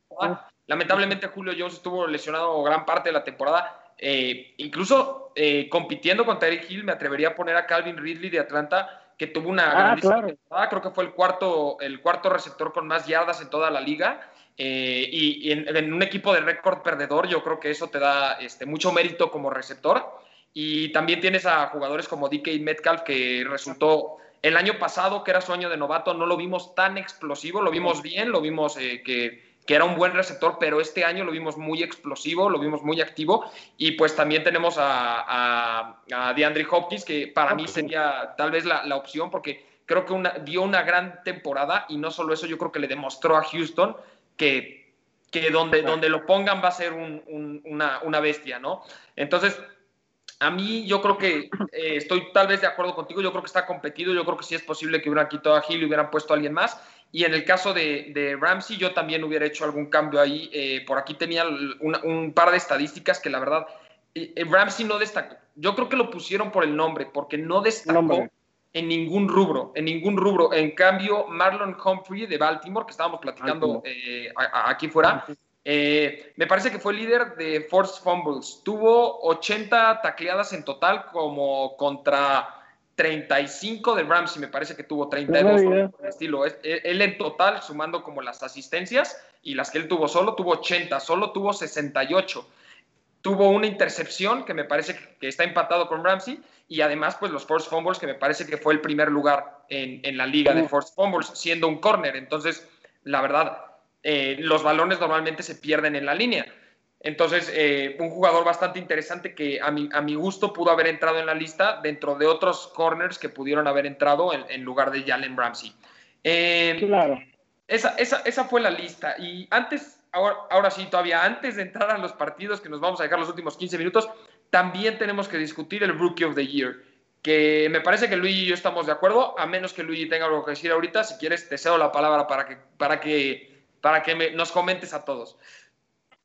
Lamentablemente Julio Jones estuvo lesionado gran parte de la temporada. Eh, incluso eh, compitiendo con Tyreek Hill, me atrevería a poner a Calvin Ridley de Atlanta, que tuvo una ah, claro. temporada. Creo que fue el cuarto, el cuarto receptor con más yardas en toda la liga. Eh, y, en, un equipo de récord perdedor, yo creo que eso te da este, mucho mérito como receptor. Y también tienes a jugadores como DK Metcalf, que resultó el año pasado, que era su año de novato, no lo vimos tan explosivo, lo vimos bien, lo vimos eh, que, que, era un buen receptor, pero este año lo vimos muy explosivo, lo vimos muy activo. Y pues también tenemos a, a, DeAndre Hopkins, que para mí sería tal vez la, la opción, porque creo que una, dio una gran temporada y no solo eso, yo creo que le demostró a Houston que, que donde, donde lo pongan va a ser una, bestia, ¿no? Entonces, a mí yo creo que eh, estoy tal vez de acuerdo contigo, yo creo que está competido, yo creo que sí es posible que hubieran quitado a Gil y hubieran puesto a alguien más. Y en el caso de, de Ramsey, yo también hubiera hecho algún cambio ahí. Eh, por aquí tenía un par de estadísticas que la verdad, eh, Ramsey no destacó. Yo creo que lo pusieron por el nombre, porque no destacó en ningún rubro, en ningún rubro. En cambio, Marlon Humphrey de Baltimore, que estábamos platicando eh, aquí fuera, eh, me parece que fue líder de Force Fumbles. Tuvo 80 tacleadas en total, como contra 35 de Ramsey, me parece que tuvo 32 estilo. Él en total, sumando como las asistencias y las que él tuvo solo, tuvo 80, solo tuvo 68. tuvo una intercepción que me parece que está empatado con Ramsey y además pues los force fumbles que me parece que fue el primer lugar en, en la liga de force fumbles siendo un corner. Entonces, la verdad, eh, los balones normalmente se pierden en la línea. Entonces, eh, un jugador bastante interesante que a mi, a mi, gusto pudo haber entrado en la lista dentro de otros corners que pudieron haber entrado en, en lugar de Jalen Ramsey. Eh, claro. Esa, esa, esa, fue la lista. Y antes, ahora, ahora sí, todavía antes de entrar a los partidos, que nos vamos a dejar los últimos 15 minutos, también tenemos que discutir el Rookie of the Year, que me parece que Luigi y yo estamos de acuerdo, a menos que Luigi tenga algo que decir ahorita. Si quieres, te cedo la palabra para que, para que, para que me, nos comentes a todos.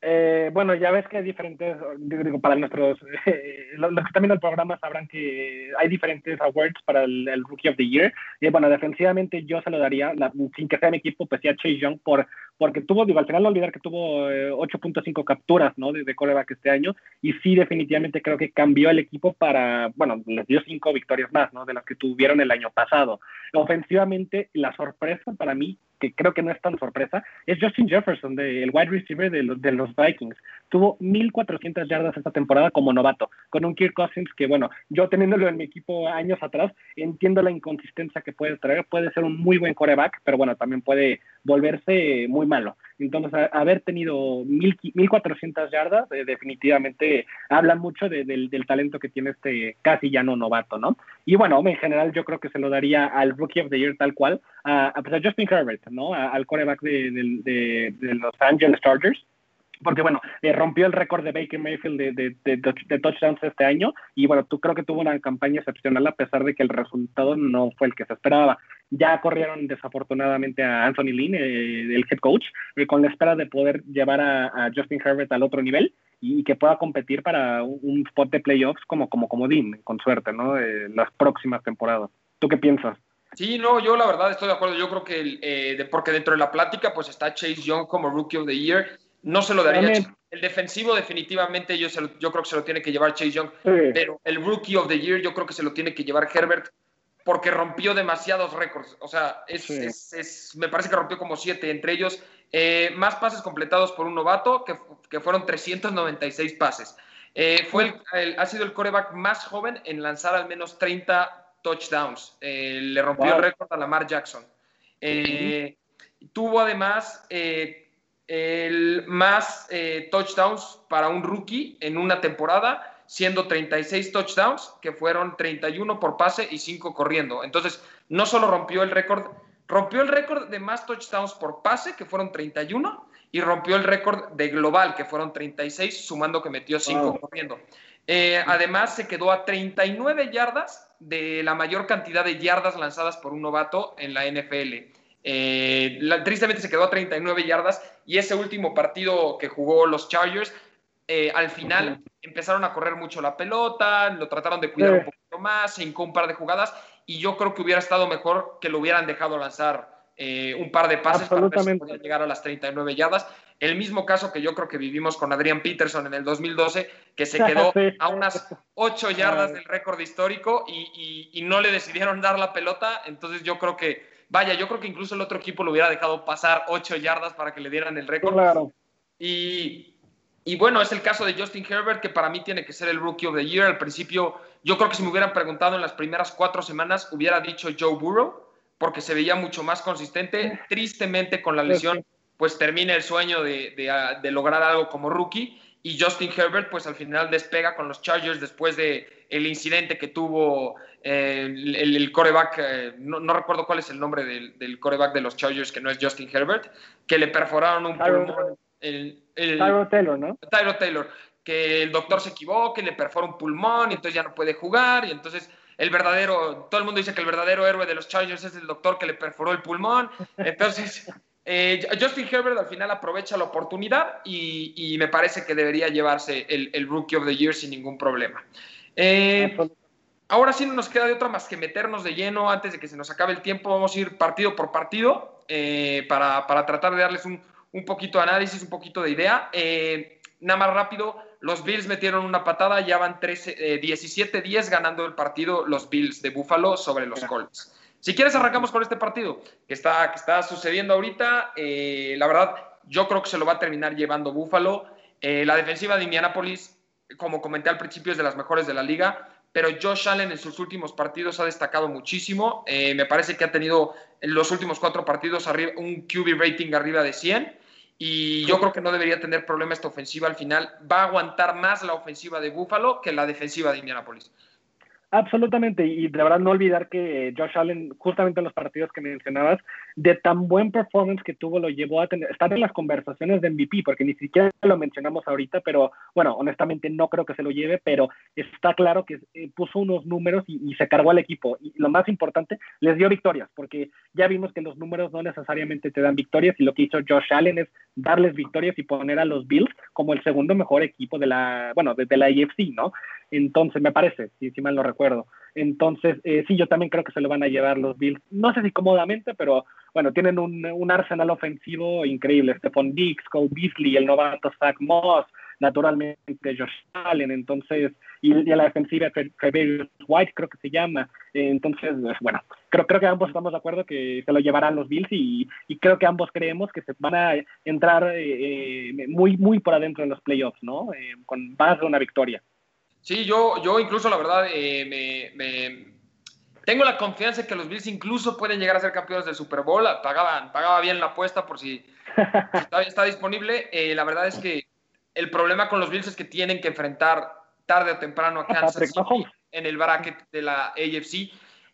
Eh, bueno, ya ves que hay diferentes, digo, para nuestros, eh, los, que están viendo el programa sabrán que hay diferentes awards para el, Rookie of the Year. Y bueno, defensivamente yo se lo daría, sin que sea mi equipo, pues ya Chase Young, por, porque tuvo, digo, al final no olvidar que tuvo 8.5 eh, capturas, ¿no? De, de coreback este año. Y sí, definitivamente creo que cambió el equipo para, bueno, les dio cinco victorias más, ¿no? De las que tuvieron el año pasado. Ofensivamente, la sorpresa para mí que creo que no es tan sorpresa, es Justin Jefferson, de, el wide receiver de los, de los Vikings. Tuvo 1.400 yardas esta temporada como novato, con un Kirk Cousins que, bueno, yo teniéndolo en mi equipo años atrás, entiendo la inconsistencia que puede traer. Puede ser un muy buen coreback, pero bueno, también puede volverse muy malo. Entonces, haber tenido 1.400 yardas eh, definitivamente habla mucho del, talento que tiene este casi ya no novato, ¿no? Y bueno, en general yo creo que se lo daría al Rookie of the Year tal cual, a, a, pues, Justin Herbert, ¿no? al coreback de, de los Angeles Chargers porque bueno, eh, rompió el récord de Baker Mayfield de, de, touchdowns este año y bueno, tú creo que tuvo una campaña excepcional a pesar de que el resultado no fue el que se esperaba. Ya corrieron desafortunadamente a Anthony Lynn, eh, el head coach, eh, con la espera de poder llevar a, Justin Herbert al otro nivel y, que pueda competir para un, spot de playoffs como como comodín, con suerte, ¿no? las próximas temporadas. ¿Tú qué piensas? Sí, no, yo la verdad estoy de acuerdo. Yo creo que, porque dentro de la plática, pues está Chase Young como Rookie of the Year no se lo daría. El defensivo definitivamente yo, yo creo que se lo tiene que llevar Chase Young, pero el Rookie of the Year yo creo que se lo tiene que llevar Herbert porque rompió demasiados récords. O sea, es, me parece que rompió como siete, entre ellos eh, más pases completados por un novato, que, que fueron 396 pases. Eh, fue el, ha sido el coreback más joven en lanzar al menos 30 touchdowns. Eh, le rompió el récord a Lamar Jackson. Tuvo además el más touchdowns para un rookie en una temporada, siendo 36 touchdowns, que fueron 31 por pase y 5 corriendo. Entonces, no solo rompió el récord, rompió el récord de más touchdowns por pase, que fueron 31, y rompió el récord de global, que fueron 36, sumando que metió 5 corriendo. Eh, además, se quedó a 39 yardas de la mayor cantidad de yardas lanzadas por un novato en la NFL. Eh, tristemente se quedó a 39 yardas y ese último partido que jugó los Chargers, eh, al final empezaron a correr mucho la pelota, lo trataron de cuidar un poquito más, se hincó un par de jugadas y yo creo que hubiera estado mejor que lo hubieran dejado lanzar eh, un par de pases para ver si podía llegar a las 39 yardas. El mismo caso que yo creo que vivimos con Adrian Peterson en el 2012, que se quedó a unas 8 yardas del récord histórico y, y no le decidieron dar la pelota. Entonces yo creo que Vaya, yo creo que incluso el otro equipo lo hubiera dejado pasar ocho yardas para que le dieran el récord. Claro. Y, y, bueno, es el caso de Justin Herbert, que para mí tiene que ser el Rookie of the Year. Al principio, yo creo que si me hubieran preguntado en las primeras cuatro semanas, hubiera dicho Joe Burrow, porque se veía mucho más consistente. Tristemente, con la lesión, pues termina el sueño de, de, de lograr algo como rookie. Y Justin Herbert, pues al final despega con los Chargers después de el incidente que tuvo el, coreback, eh, no, recuerdo cuál es el nombre del, coreback de los Chargers, que no es Justin Herbert, que le perforaron un pulmón. El, Tyro Taylor, ¿no? Tyro Taylor, que el doctor se equivoque, le perfora un pulmón y entonces ya no puede jugar y entonces el verdadero, todo el mundo dice que el verdadero héroe de los Chargers es el doctor que le perforó el pulmón. Entonces, eh, Justin Herbert al final aprovecha la oportunidad y, me parece que debería llevarse el, el, Rookie of the Year sin ningún problema. Eh, Ahora sí no nos queda de otra más que meternos de lleno antes de que se nos acabe el tiempo. Vamos a ir partido por partido eh, para, tratar de darles un, poquito de análisis, un poquito de idea. Eh, nada más rápido, los Bills metieron una patada, ya van 17-10 eh, ganando el partido los Bills de Buffalo sobre los Colts. Si quieres arrancamos con este partido que está, que está sucediendo ahorita. la verdad, yo creo que se lo va a terminar llevando Buffalo. la defensiva de Indianapolis como comenté al principio, es de las mejores de la liga, pero Josh Allen en sus últimos partidos ha destacado muchísimo. Eh, me parece que ha tenido en los últimos cuatro partidos un QB rating arriba de 100 y yo creo que no debería tener problema esta ofensiva al final. Va a aguantar más la ofensiva de Buffalo que la defensiva de Indianapolis. Absolutamente, y de verdad no olvidar que Josh Allen, justamente en los partidos que mencionabas, de tan buen performance que tuvo, lo llevó a tener, estar en las conversaciones de MVP, porque ni siquiera lo mencionamos ahorita, pero bueno, honestamente no creo que se lo lleve, pero está claro que eh, puso unos números y, se cargó al equipo. Y lo más importante, les dio victorias, porque ya vimos que los números no necesariamente te dan victorias, y lo que hizo Josh Allen es darles victorias y poner a los Bills como el segundo mejor equipo de la, bueno, de, la AFC, ¿no? Entonces, me parece, si, si mal recuerdo. Entonces, eh, sí, yo también creo que se lo van a llevar los Bills. No sé si cómodamente, pero bueno, tienen un, arsenal ofensivo increíble. Stephon Diggs, Cole Beasley, el novato Zach Moss, naturalmente Josh Allen, entonces, y, y la defensiva Trevor White creo que se llama. Entonces, bueno, creo, creo que ambos estamos de acuerdo que se lo llevarán los Bills y, creo que ambos creemos que se van a entrar eh, eh, muy, muy por adentro en los playoffs, ¿no? con más de una victoria. Sí, yo, yo incluso la verdad eh, me, tengo la confianza de que los Bills incluso pueden llegar a ser campeones del Super Bowl. Pagaban, pagaba bien la apuesta por si, está, disponible. Eh, la verdad es que el problema con los Bills es que tienen que enfrentar tarde o temprano a Kansas City en el bracket de la AFC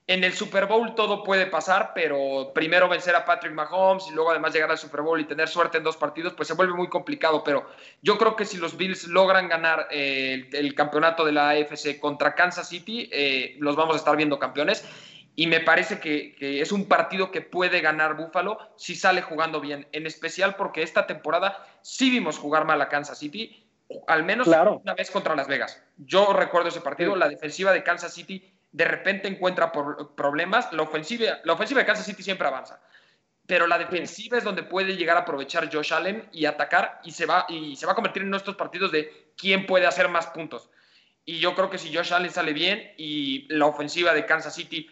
en el Super Bowl todo puede pasar, pero primero vencer a Patrick Mahomes y luego además llegar al Super Bowl y tener suerte en dos partidos, pues se vuelve muy complicado. Pero yo creo que si los Bills logran ganar eh, el, campeonato de la AFC contra Kansas City, eh, los vamos a estar viendo campeones. Y me parece que, es un partido que puede ganar Buffalo si sale jugando bien, en especial porque esta temporada sí vimos jugar mal a Kansas City, al menos una vez contra Las Vegas. Yo recuerdo ese partido, la defensiva de Kansas City de repente encuentra problemas. La ofensiva, la ofensiva de Kansas City siempre avanza, pero la defensiva es donde puede llegar a aprovechar Josh Allen y atacar y se va, y se va a convertir en nuestros partidos de quién puede hacer más puntos. Y yo creo que si Josh Allen sale bien y la ofensiva de Kansas City,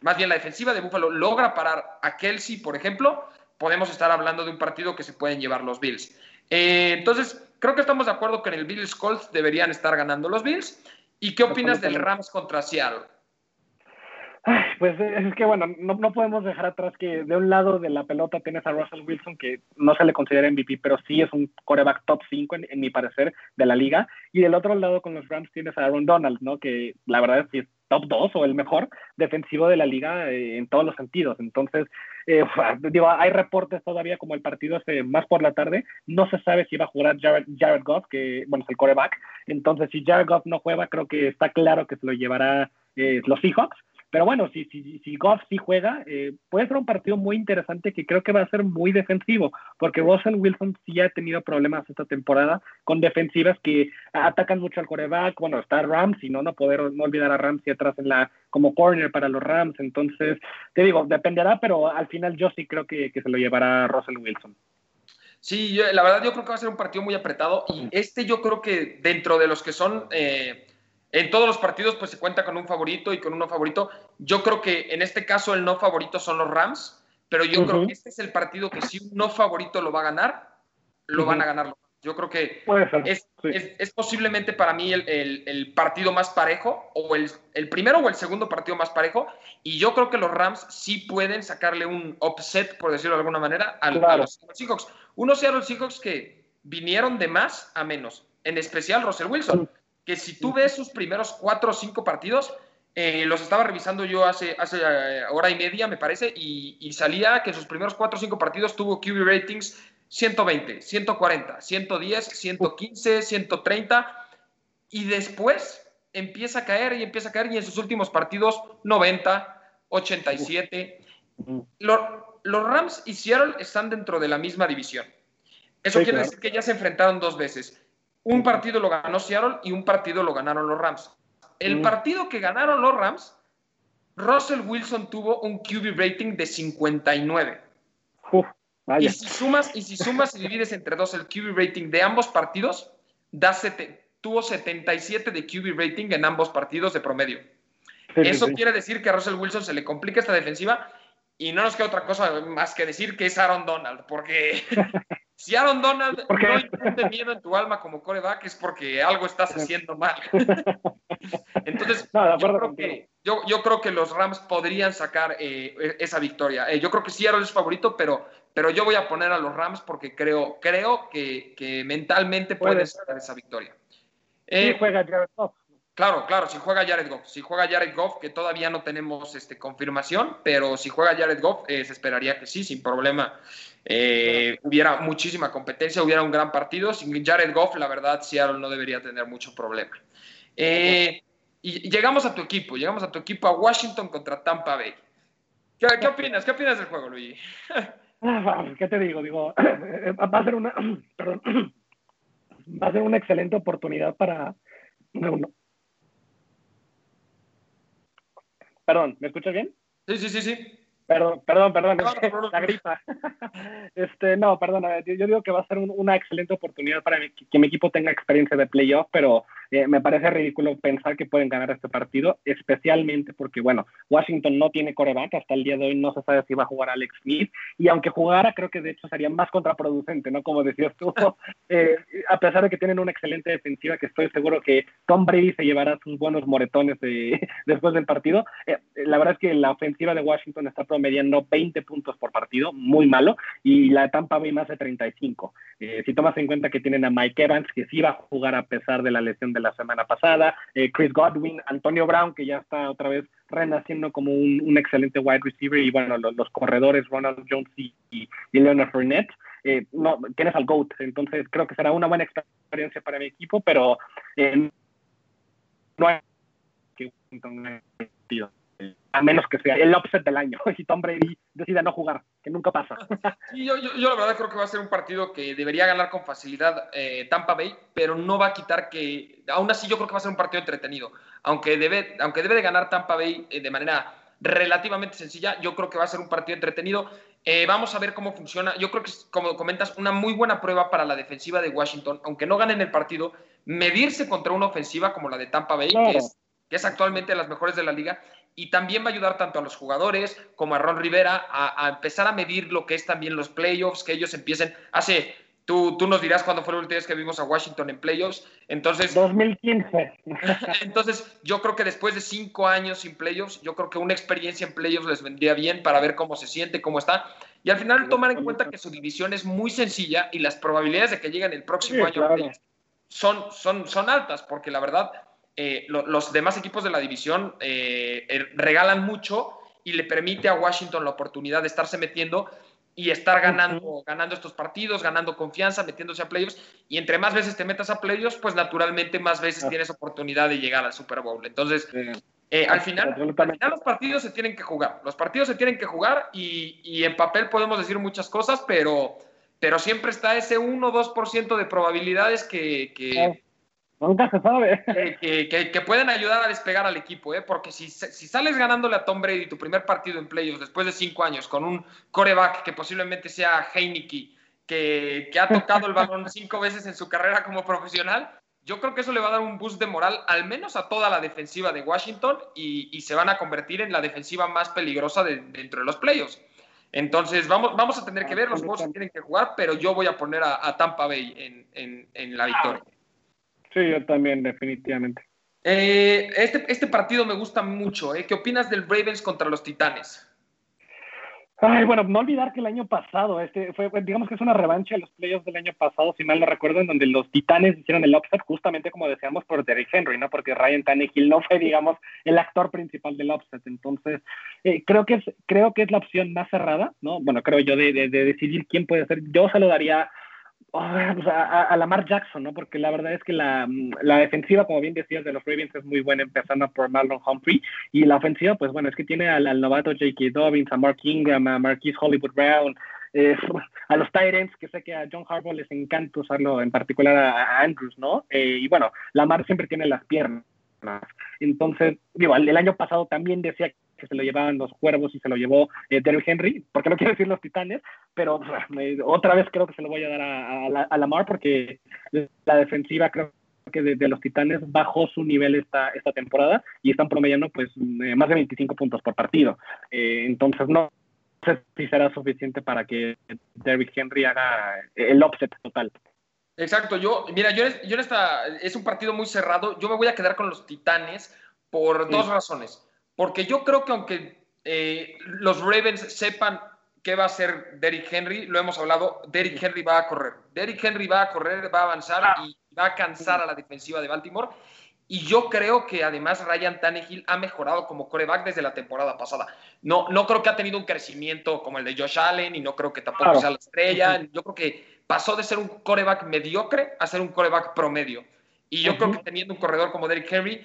más bien la defensiva de Buffalo, logra parar a Kelsey, por ejemplo, podemos estar hablando de un partido que se pueden llevar los Bills. Eh, entonces, creo que estamos de acuerdo que en el Bills Colts deberían estar ganando los Bills. ¿Y qué opinas del Rams contra Seattle? pues es que bueno, no, podemos dejar atrás que de un lado de la pelota tienes a Russell Wilson, que no se le considera MVP, pero sí es un coreback top 5 en, mi parecer de la liga. Y del otro lado con los Rams tienes a Aaron Donald, ¿no? Que la verdad es que es top 2 o el mejor defensivo de la liga eh, en todos los sentidos. Entonces, eh, digo, hay reportes todavía como el partido es más por la tarde, no se sabe si va a jugar Jared, Jared Goff, que bueno, es el coreback. Entonces, si Jared Goff no juega, creo que está claro que se lo llevará eh, los Seahawks. Pero bueno, si, si, si Goff sí juega, eh, puede ser un partido muy interesante que creo que va a ser muy defensivo, porque Russell Wilson sí ha tenido problemas esta temporada con defensivas que atacan mucho al coreback. Bueno, está Rams y no, no poder no olvidar a Rams y atrás en la como corner para los Rams. Entonces, te digo, dependerá, pero al final yo sí creo que, que se lo llevará Russell Wilson. Sí, la verdad yo creo que va a ser un partido muy apretado y este yo creo que dentro de los que son eh, en todos los partidos pues se cuenta con un favorito y con uno favorito. Yo creo que en este caso el no favorito son los Rams, pero yo creo que este es el partido que si un no favorito lo va a ganar, lo van a ganar los yo creo que es, posiblemente para mí el, partido más parejo, o el, primero o el segundo partido más parejo, y yo creo que los Rams sí pueden sacarle un upset, por decirlo de alguna manera, a los Seahawks. Unos Seattle Seahawks que vinieron de más a menos, en especial Russell Wilson, que si tú ves sus primeros cuatro o cinco partidos, eh, los estaba revisando yo hace, hace eh, hora y media, me parece, y, y, salía que en sus primeros cuatro o cinco partidos tuvo QB ratings 120, 140, 110, 115, 130 y después empieza a caer y empieza a caer y en sus últimos partidos 90, 87. Los, los Rams y Seattle están dentro de la misma división. Eso quiere decir que ya se enfrentaron dos veces. Un partido lo ganó Seattle y un partido lo ganaron los Rams. El partido que ganaron los Rams, Russell Wilson tuvo un QB rating de 59. Y si sumas y si sumas y divides entre dos el QB rating de ambos partidos, da tuvo 77 de QB rating en ambos partidos de promedio. Eso quiere decir que a Russell Wilson se le complica esta defensiva y no nos queda otra cosa más que decir que es Aaron Donald, porque si Aaron Donald no infunde miedo en tu alma como coreback es porque algo estás haciendo mal. Entonces, yo, creo que, los Rams podrían sacar eh, e, esa victoria. Eh, yo creo que sí Aaron es favorito, pero, pero yo voy a poner a los Rams porque creo, creo que, mentalmente pueden sacar esa victoria. Eh, juega Jared Goff. Claro, claro, si juega Jared Goff. Si juega Jared Goff, que todavía no tenemos este, confirmación, pero si juega Jared Goff, se esperaría que sí, sin problema. Eh, hubiera muchísima competencia, hubiera un gran partido. Sin Jared Goff, la verdad, Seattle no debería tener mucho problema. Eh, y llegamos a tu equipo, llegamos a tu equipo a Washington contra Tampa Bay. ¿Qué, opinas? ¿Qué opinas del juego, Luigi? Ah, ¿Qué te digo? Digo, va a ser una, perdón, va a ser una excelente oportunidad para, Perdón, ¿me escuchas bien? Sí, sí, sí, sí. Perdón, perdón, perdón, la gripa. Este, no, perdón, yo, digo que va a ser una excelente oportunidad para que mi equipo tenga experiencia de playoff, pero eh, me parece ridículo pensar que pueden ganar este partido, especialmente porque, bueno, Washington no tiene coreback, hasta el día de hoy no se sabe si va a jugar Alex Smith, y aunque jugara, creo que de hecho sería más contraproducente, ¿no? Como decías tú, eh, a pesar de que tienen una excelente defensiva, que estoy seguro que Tom Brady se llevará sus buenos moretones después del partido, eh, la verdad es que la ofensiva de Washington está promediando 20 puntos por partido, muy malo, y la Tampa Bay más de 35. si tomas en cuenta que tienen a Mike Evans, que sí va a jugar a pesar de la lesión de la semana pasada, eh, Chris Godwin, Antonio Brown, que ya está otra vez renaciendo como un, excelente wide receiver, y bueno, los, corredores Ronald Jones y, Leonard Fournette. Eh, no, tienes al GOAT, entonces creo que será una buena experiencia para mi equipo, pero eh, no hay que a menos que sea el upset del año y Tom Brady decida no jugar, que nunca pasa. Sí, yo, yo, la verdad creo que va a ser un partido que debería ganar con facilidad eh, Tampa Bay, pero no va a quitar que, aún así yo creo que va a ser un partido entretenido, aunque debe, aunque debe de ganar Tampa Bay eh, de manera relativamente sencilla, yo creo que va a ser un partido entretenido. Eh, vamos a ver cómo funciona. Yo creo que, como comentas, una muy buena prueba para la defensiva de Washington, aunque no ganen el partido, medirse contra una ofensiva como la de Tampa Bay, que, es, que es actualmente de las mejores de la liga, y también va a ayudar tanto a los jugadores como a Ron Rivera a, empezar a medir lo que es también los playoffs, que ellos empiecen. Hace, tú, tú nos dirás cuándo fue la última vez que vimos a Washington en playoffs. Entonces, 2015. entonces, yo creo que después de cinco años sin playoffs, yo creo que una experiencia en playoffs les vendría bien para ver cómo se siente, cómo está. Y al final tomar en cuenta que su división es muy sencilla y las probabilidades de que lleguen el próximo año son, son, son altas, porque la verdad eh, los demás equipos de la división eh, eh, regalan mucho y le permite a Washington la oportunidad de estarse metiendo y estar ganando, ganando estos partidos, ganando confianza, metiéndose a playoffs. Y entre más veces te metas a playoffs, pues naturalmente más veces tienes oportunidad de llegar al Super Bowl. Entonces, al, final, los partidos se tienen que jugar. Los partidos se tienen que jugar y, en papel podemos decir muchas cosas, pero, pero siempre está ese 1 o 2% de probabilidades que, que, Nunca se sabe. Que, pueden ayudar a despegar al equipo, ¿eh? porque si, si, sales ganándole a Tom Brady tu primer partido en playoffs después de cinco años con un coreback que posiblemente sea Heineke, que, que ha tocado el balón cinco veces en su carrera como profesional, yo creo que eso le va a dar un boost de moral al menos a toda la defensiva de Washington y, se van a convertir en la defensiva más peligrosa de, dentro de los playoffs. Entonces vamos, vamos a tener que ver, los juegos se tienen que jugar, pero yo voy a poner a, Tampa Bay en, en, en la victoria. Sí, yo también, definitivamente. Eh, este, este partido me gusta mucho. ¿eh? ¿Qué opinas del Ravens contra los Titanes? Ay, bueno, no olvidar que el año pasado, este fue, digamos que es una revancha de los playoffs del año pasado, si mal no recuerdo, en donde los Titanes hicieron el upset justamente como decíamos por Derrick Henry, ¿no? Porque Ryan Tannehill no fue, digamos, el actor principal del upset. Entonces, eh, creo que es creo que es la opción más cerrada, ¿no? Bueno, creo yo de, de, de decidir quién puede ser. Yo se lo daría a, Lamar Jackson, ¿no? Porque la verdad es que la, la, defensiva, como bien decías, de los Ravens es muy buena, empezando por Marlon Humphrey. Y la ofensiva, pues bueno, es que tiene al, novato J.K. Dobbins, a Mark Ingram, a Marquise Hollywood Brown, a los Tyrants, que sé que a John Harbaugh les encanta usarlo, en particular a, Andrews, ¿no? Eh, y bueno, Lamar siempre tiene las piernas. Entonces, digo, el, año pasado también decía que se lo llevaban los cuervos y se lo llevó eh, Derrick Henry, porque no quiero decir los titanes, pero otra vez creo que se lo voy a dar a, a, Lamar porque la defensiva creo que de, los Titanes bajó su nivel esta, esta temporada y están promediando pues eh, más de 25 puntos por partido. Eh, entonces no sé si será suficiente para que Derrick Henry haga el offset total. Exacto, yo, mira, yo, yo en esta, es un partido muy cerrado, yo me voy a quedar con los Titanes por dos razones. Porque yo creo que aunque eh, los Ravens sepan qué va a hacer Derrick Henry, lo hemos hablado, Derrick Henry va a correr. Derrick Henry va a correr, va a avanzar ah. y va a cansar a la defensiva de Baltimore. Y yo creo que además Ryan Tannehill ha mejorado como coreback desde la temporada pasada. No, no creo que ha tenido un crecimiento como el de Josh Allen y no creo que tampoco sea la estrella. Yo creo que pasó de ser un coreback mediocre a ser un coreback promedio. Y yo creo que teniendo un corredor como Derrick Henry,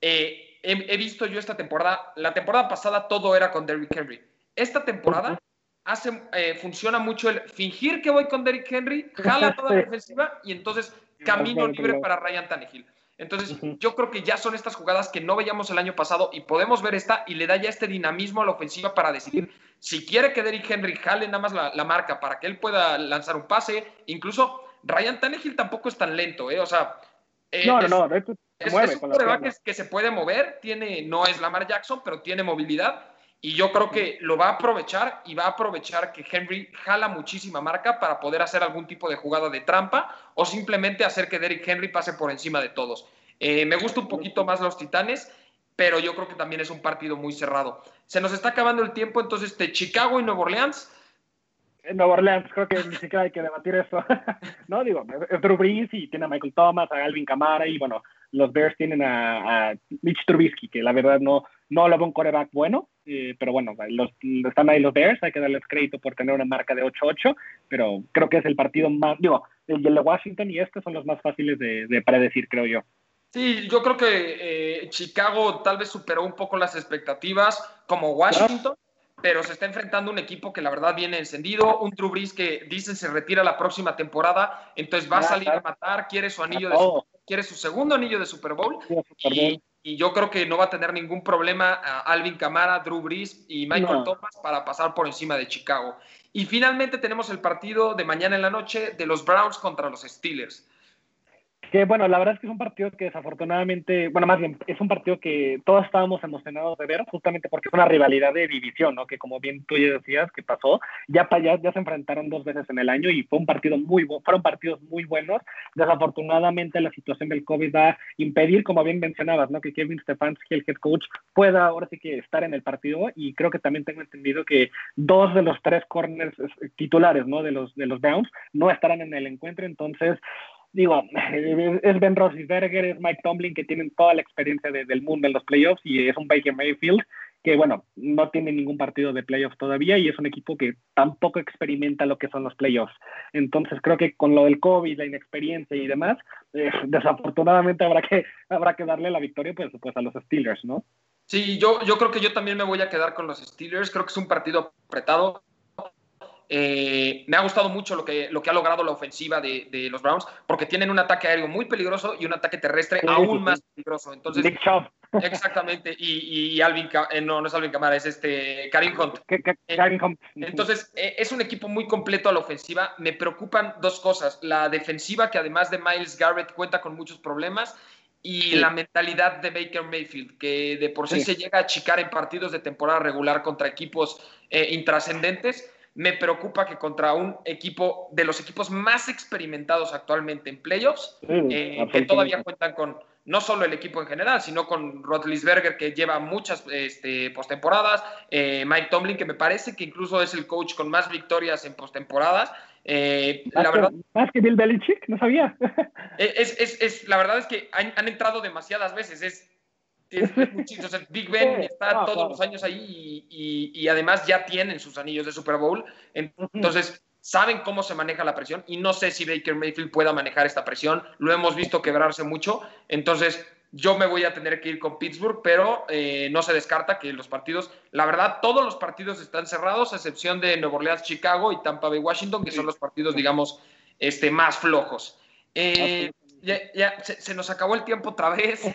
eh, he, visto yo esta temporada, la temporada pasada todo era con Derrick Henry. Esta temporada hace, eh, funciona mucho el fingir que voy con Derrick Henry, jala toda la defensiva y entonces camino libre para Ryan Tannehill. Entonces, yo creo que ya son estas jugadas que no veíamos el año pasado y podemos ver esta y le da ya este dinamismo a la ofensiva para decidir si quiere que Derrick Henry jale nada más la, marca para que él pueda lanzar un pase. Incluso Ryan Tannehill tampoco es tan lento, ¿eh? O sea, eh, no, no, no, es, un que, que se puede mover, tiene, no es Lamar Jackson, pero tiene movilidad y yo creo que lo va a aprovechar y va a aprovechar que Henry jala muchísima marca para poder hacer algún tipo de jugada de trampa o simplemente hacer que Derrick Henry pase por encima de todos. Eh, me gusta un poquito más los Titanes, pero yo creo que también es un partido muy cerrado. Se nos está acabando el tiempo, entonces de Chicago y Nueva Orleans. En Nueva Orleans, creo que ni siquiera hay que debatir eso. no, digo, es Drew Brees y tiene a Michael Thomas, a Alvin Kamara y bueno, los Bears tienen a, Mitch Trubisky, que la verdad no, no lo veo un coreback bueno, eh, pero bueno, los, están ahí los Bears, hay que darles crédito por tener una marca de 8-8, pero creo que es el partido más, digo, el de Washington y este son los más fáciles de, predecir, creo yo. Sí, yo creo que eh, Chicago tal vez superó un poco las expectativas como Washington, pero se está enfrentando un equipo que la verdad viene encendido, un Drew que dicen se retira la próxima temporada, entonces va a salir a matar, quiere su anillo de su quiere su segundo anillo de Super Bowl. Y, yo creo que no va a tener ningún problema a Alvin Kamara, Drew Brees y Michael Thomas para pasar por encima de Chicago. Y finalmente tenemos el partido de mañana en la noche de los Browns contra los Steelers. Que bueno, la verdad es que es un partido que desafortunadamente, bueno, más bien, es un partido que todos estábamos emocionados de ver, justamente porque es una rivalidad de división, ¿no? Que como bien tú ya decías que pasó, ya para allá ya se enfrentaron dos veces en el año y fue un partido muy bueno, fueron partidos muy buenos. Desafortunadamente la situación del COVID va a impedir, como bien mencionabas, ¿no? Que Kevin Stefanski, el head coach, pueda ahora sí que estar en el partido y creo que también tengo entendido que dos de los tres corners titulares, ¿no? De los, de los Browns no estarán en el encuentro, entonces digo, es Ben Roethlisberger, es Mike Tomlin, que tienen toda la experiencia del mundo en los playoffs, y es un Baker Mayfield que, bueno, no tiene ningún partido de playoffs todavía y es un equipo que tampoco experimenta lo que son los playoffs. Entonces, creo que con lo del COVID, la inexperiencia y demás, eh, desafortunadamente habrá que, habrá que darle la victoria pues, pues a los Steelers, ¿no? Sí, yo, yo creo que yo también me voy a quedar con los Steelers. Creo que es un partido apretado. Eh, me ha gustado mucho lo que, lo que ha logrado la ofensiva de, los Browns, porque tienen un ataque aéreo muy peligroso y un ataque terrestre aún más peligroso. Entonces, exactamente. Y, Alvin, eh, no, no es Alvin Camara, es este Karim Hunt. Hunt. Entonces, eh, es un equipo muy completo a la ofensiva. Me preocupan dos cosas. La defensiva, que además de Miles Garrett cuenta con muchos problemas, y la mentalidad de Baker Mayfield, que de por sí, se llega a achicar en partidos de temporada regular contra equipos intrascendentes me preocupa que contra un equipo de los equipos más experimentados actualmente en playoffs, eh, que todavía cuentan con no solo el equipo en general, sino con Rotlisberger, que lleva muchas este, postemporadas, eh, Mike Tomlin, que me parece que incluso es el coach con más victorias en postemporadas. Eh, la verdad, más que Bill Belichick, no sabía. Es, es, es, la verdad es que han, han entrado demasiadas veces. Es, Big Ben está todos los años ahí y, además ya tienen sus anillos de Super Bowl. Entonces, saben cómo se maneja la presión y no sé si Baker Mayfield pueda manejar esta presión. Lo hemos visto quebrarse mucho. Entonces, yo me voy a tener que ir con Pittsburgh, pero eh, no se descarta que los partidos, la verdad, todos los partidos están cerrados, a excepción de Nueva Orleans, Chicago y Tampa Bay, Washington, que son los partidos, digamos, este, más flojos. Eh, ya, se, nos acabó el tiempo otra vez.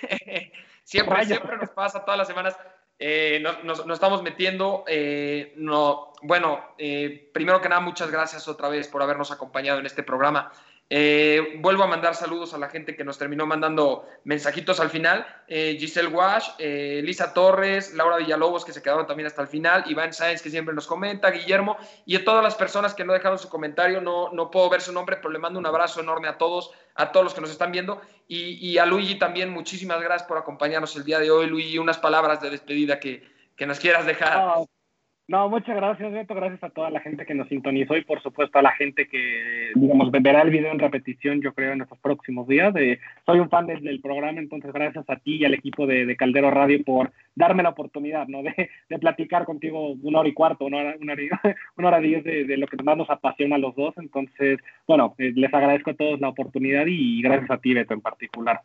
Siempre, siempre nos pasa todas las semanas. Eh, nos, estamos metiendo. Eh, no, bueno, eh, primero que nada, muchas gracias otra vez por habernos acompañado en este programa. Eh, vuelvo a mandar saludos a la gente que nos terminó mandando mensajitos al final. Eh, Giselle Wash, eh, Lisa Torres, Laura Villalobos, que se quedaron también hasta el final, Iván Sáenz, que siempre nos comenta, Guillermo, y a todas las personas que no dejaron su comentario. No, no puedo ver su nombre, pero le mando un abrazo enorme a todos, a todos los que nos están viendo. Y, a Luigi también, muchísimas gracias por acompañarnos el día de hoy. Luigi, unas palabras de despedida que, que nos quieras dejar. No, muchas gracias, Beto. Gracias a toda la gente que nos sintonizó y, por supuesto, a la gente que, digamos, verá el video en repetición, yo creo, en estos próximos días. soy un fan del, programa, entonces, gracias a ti y al equipo de, Caldero Radio por darme la oportunidad, ¿no? De, platicar contigo una hora y cuarto, una hora, una hora, diez de, lo que más nos apasiona a los dos. Entonces, bueno, eh, les agradezco a todos la oportunidad y gracias a ti, Beto, en particular.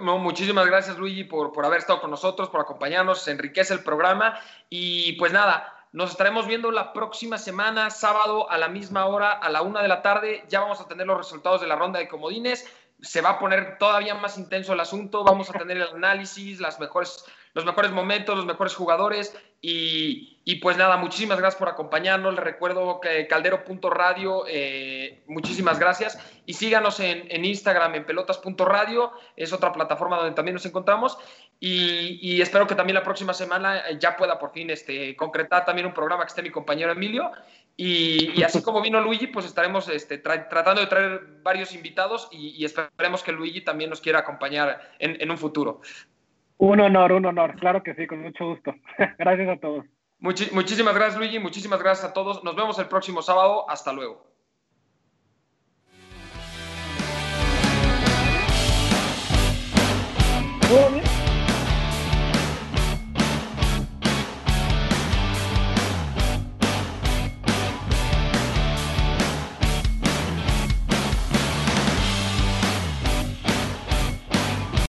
Muchísimas gracias, Luigi, por, por haber estado con nosotros, por acompañarnos. Se enriquece el programa. Y pues nada, nos estaremos viendo la próxima semana, sábado a la misma hora, a la una de la tarde. Ya vamos a tener los resultados de la ronda de comodines. Se va a poner todavía más intenso el asunto. Vamos a tener el análisis, las mejores los mejores momentos, los mejores jugadores. Y, pues nada, muchísimas gracias por acompañarnos. Les recuerdo que caldero.radio, eh, muchísimas gracias. Y síganos en, Instagram, en pelotas.radio, es otra plataforma donde también nos encontramos. Y, espero que también la próxima semana ya pueda por fin este, concretar también un programa que esté mi compañero Emilio. Y, así como vino Luigi, pues estaremos este, tratando de traer varios invitados y, esperemos que Luigi también nos quiera acompañar en un futuro. Un honor, un honor, claro que sí, con mucho gusto. gracias a todos. muchísimas gracias, Luigi, muchísimas gracias a todos. Nos vemos el próximo sábado. Hasta luego.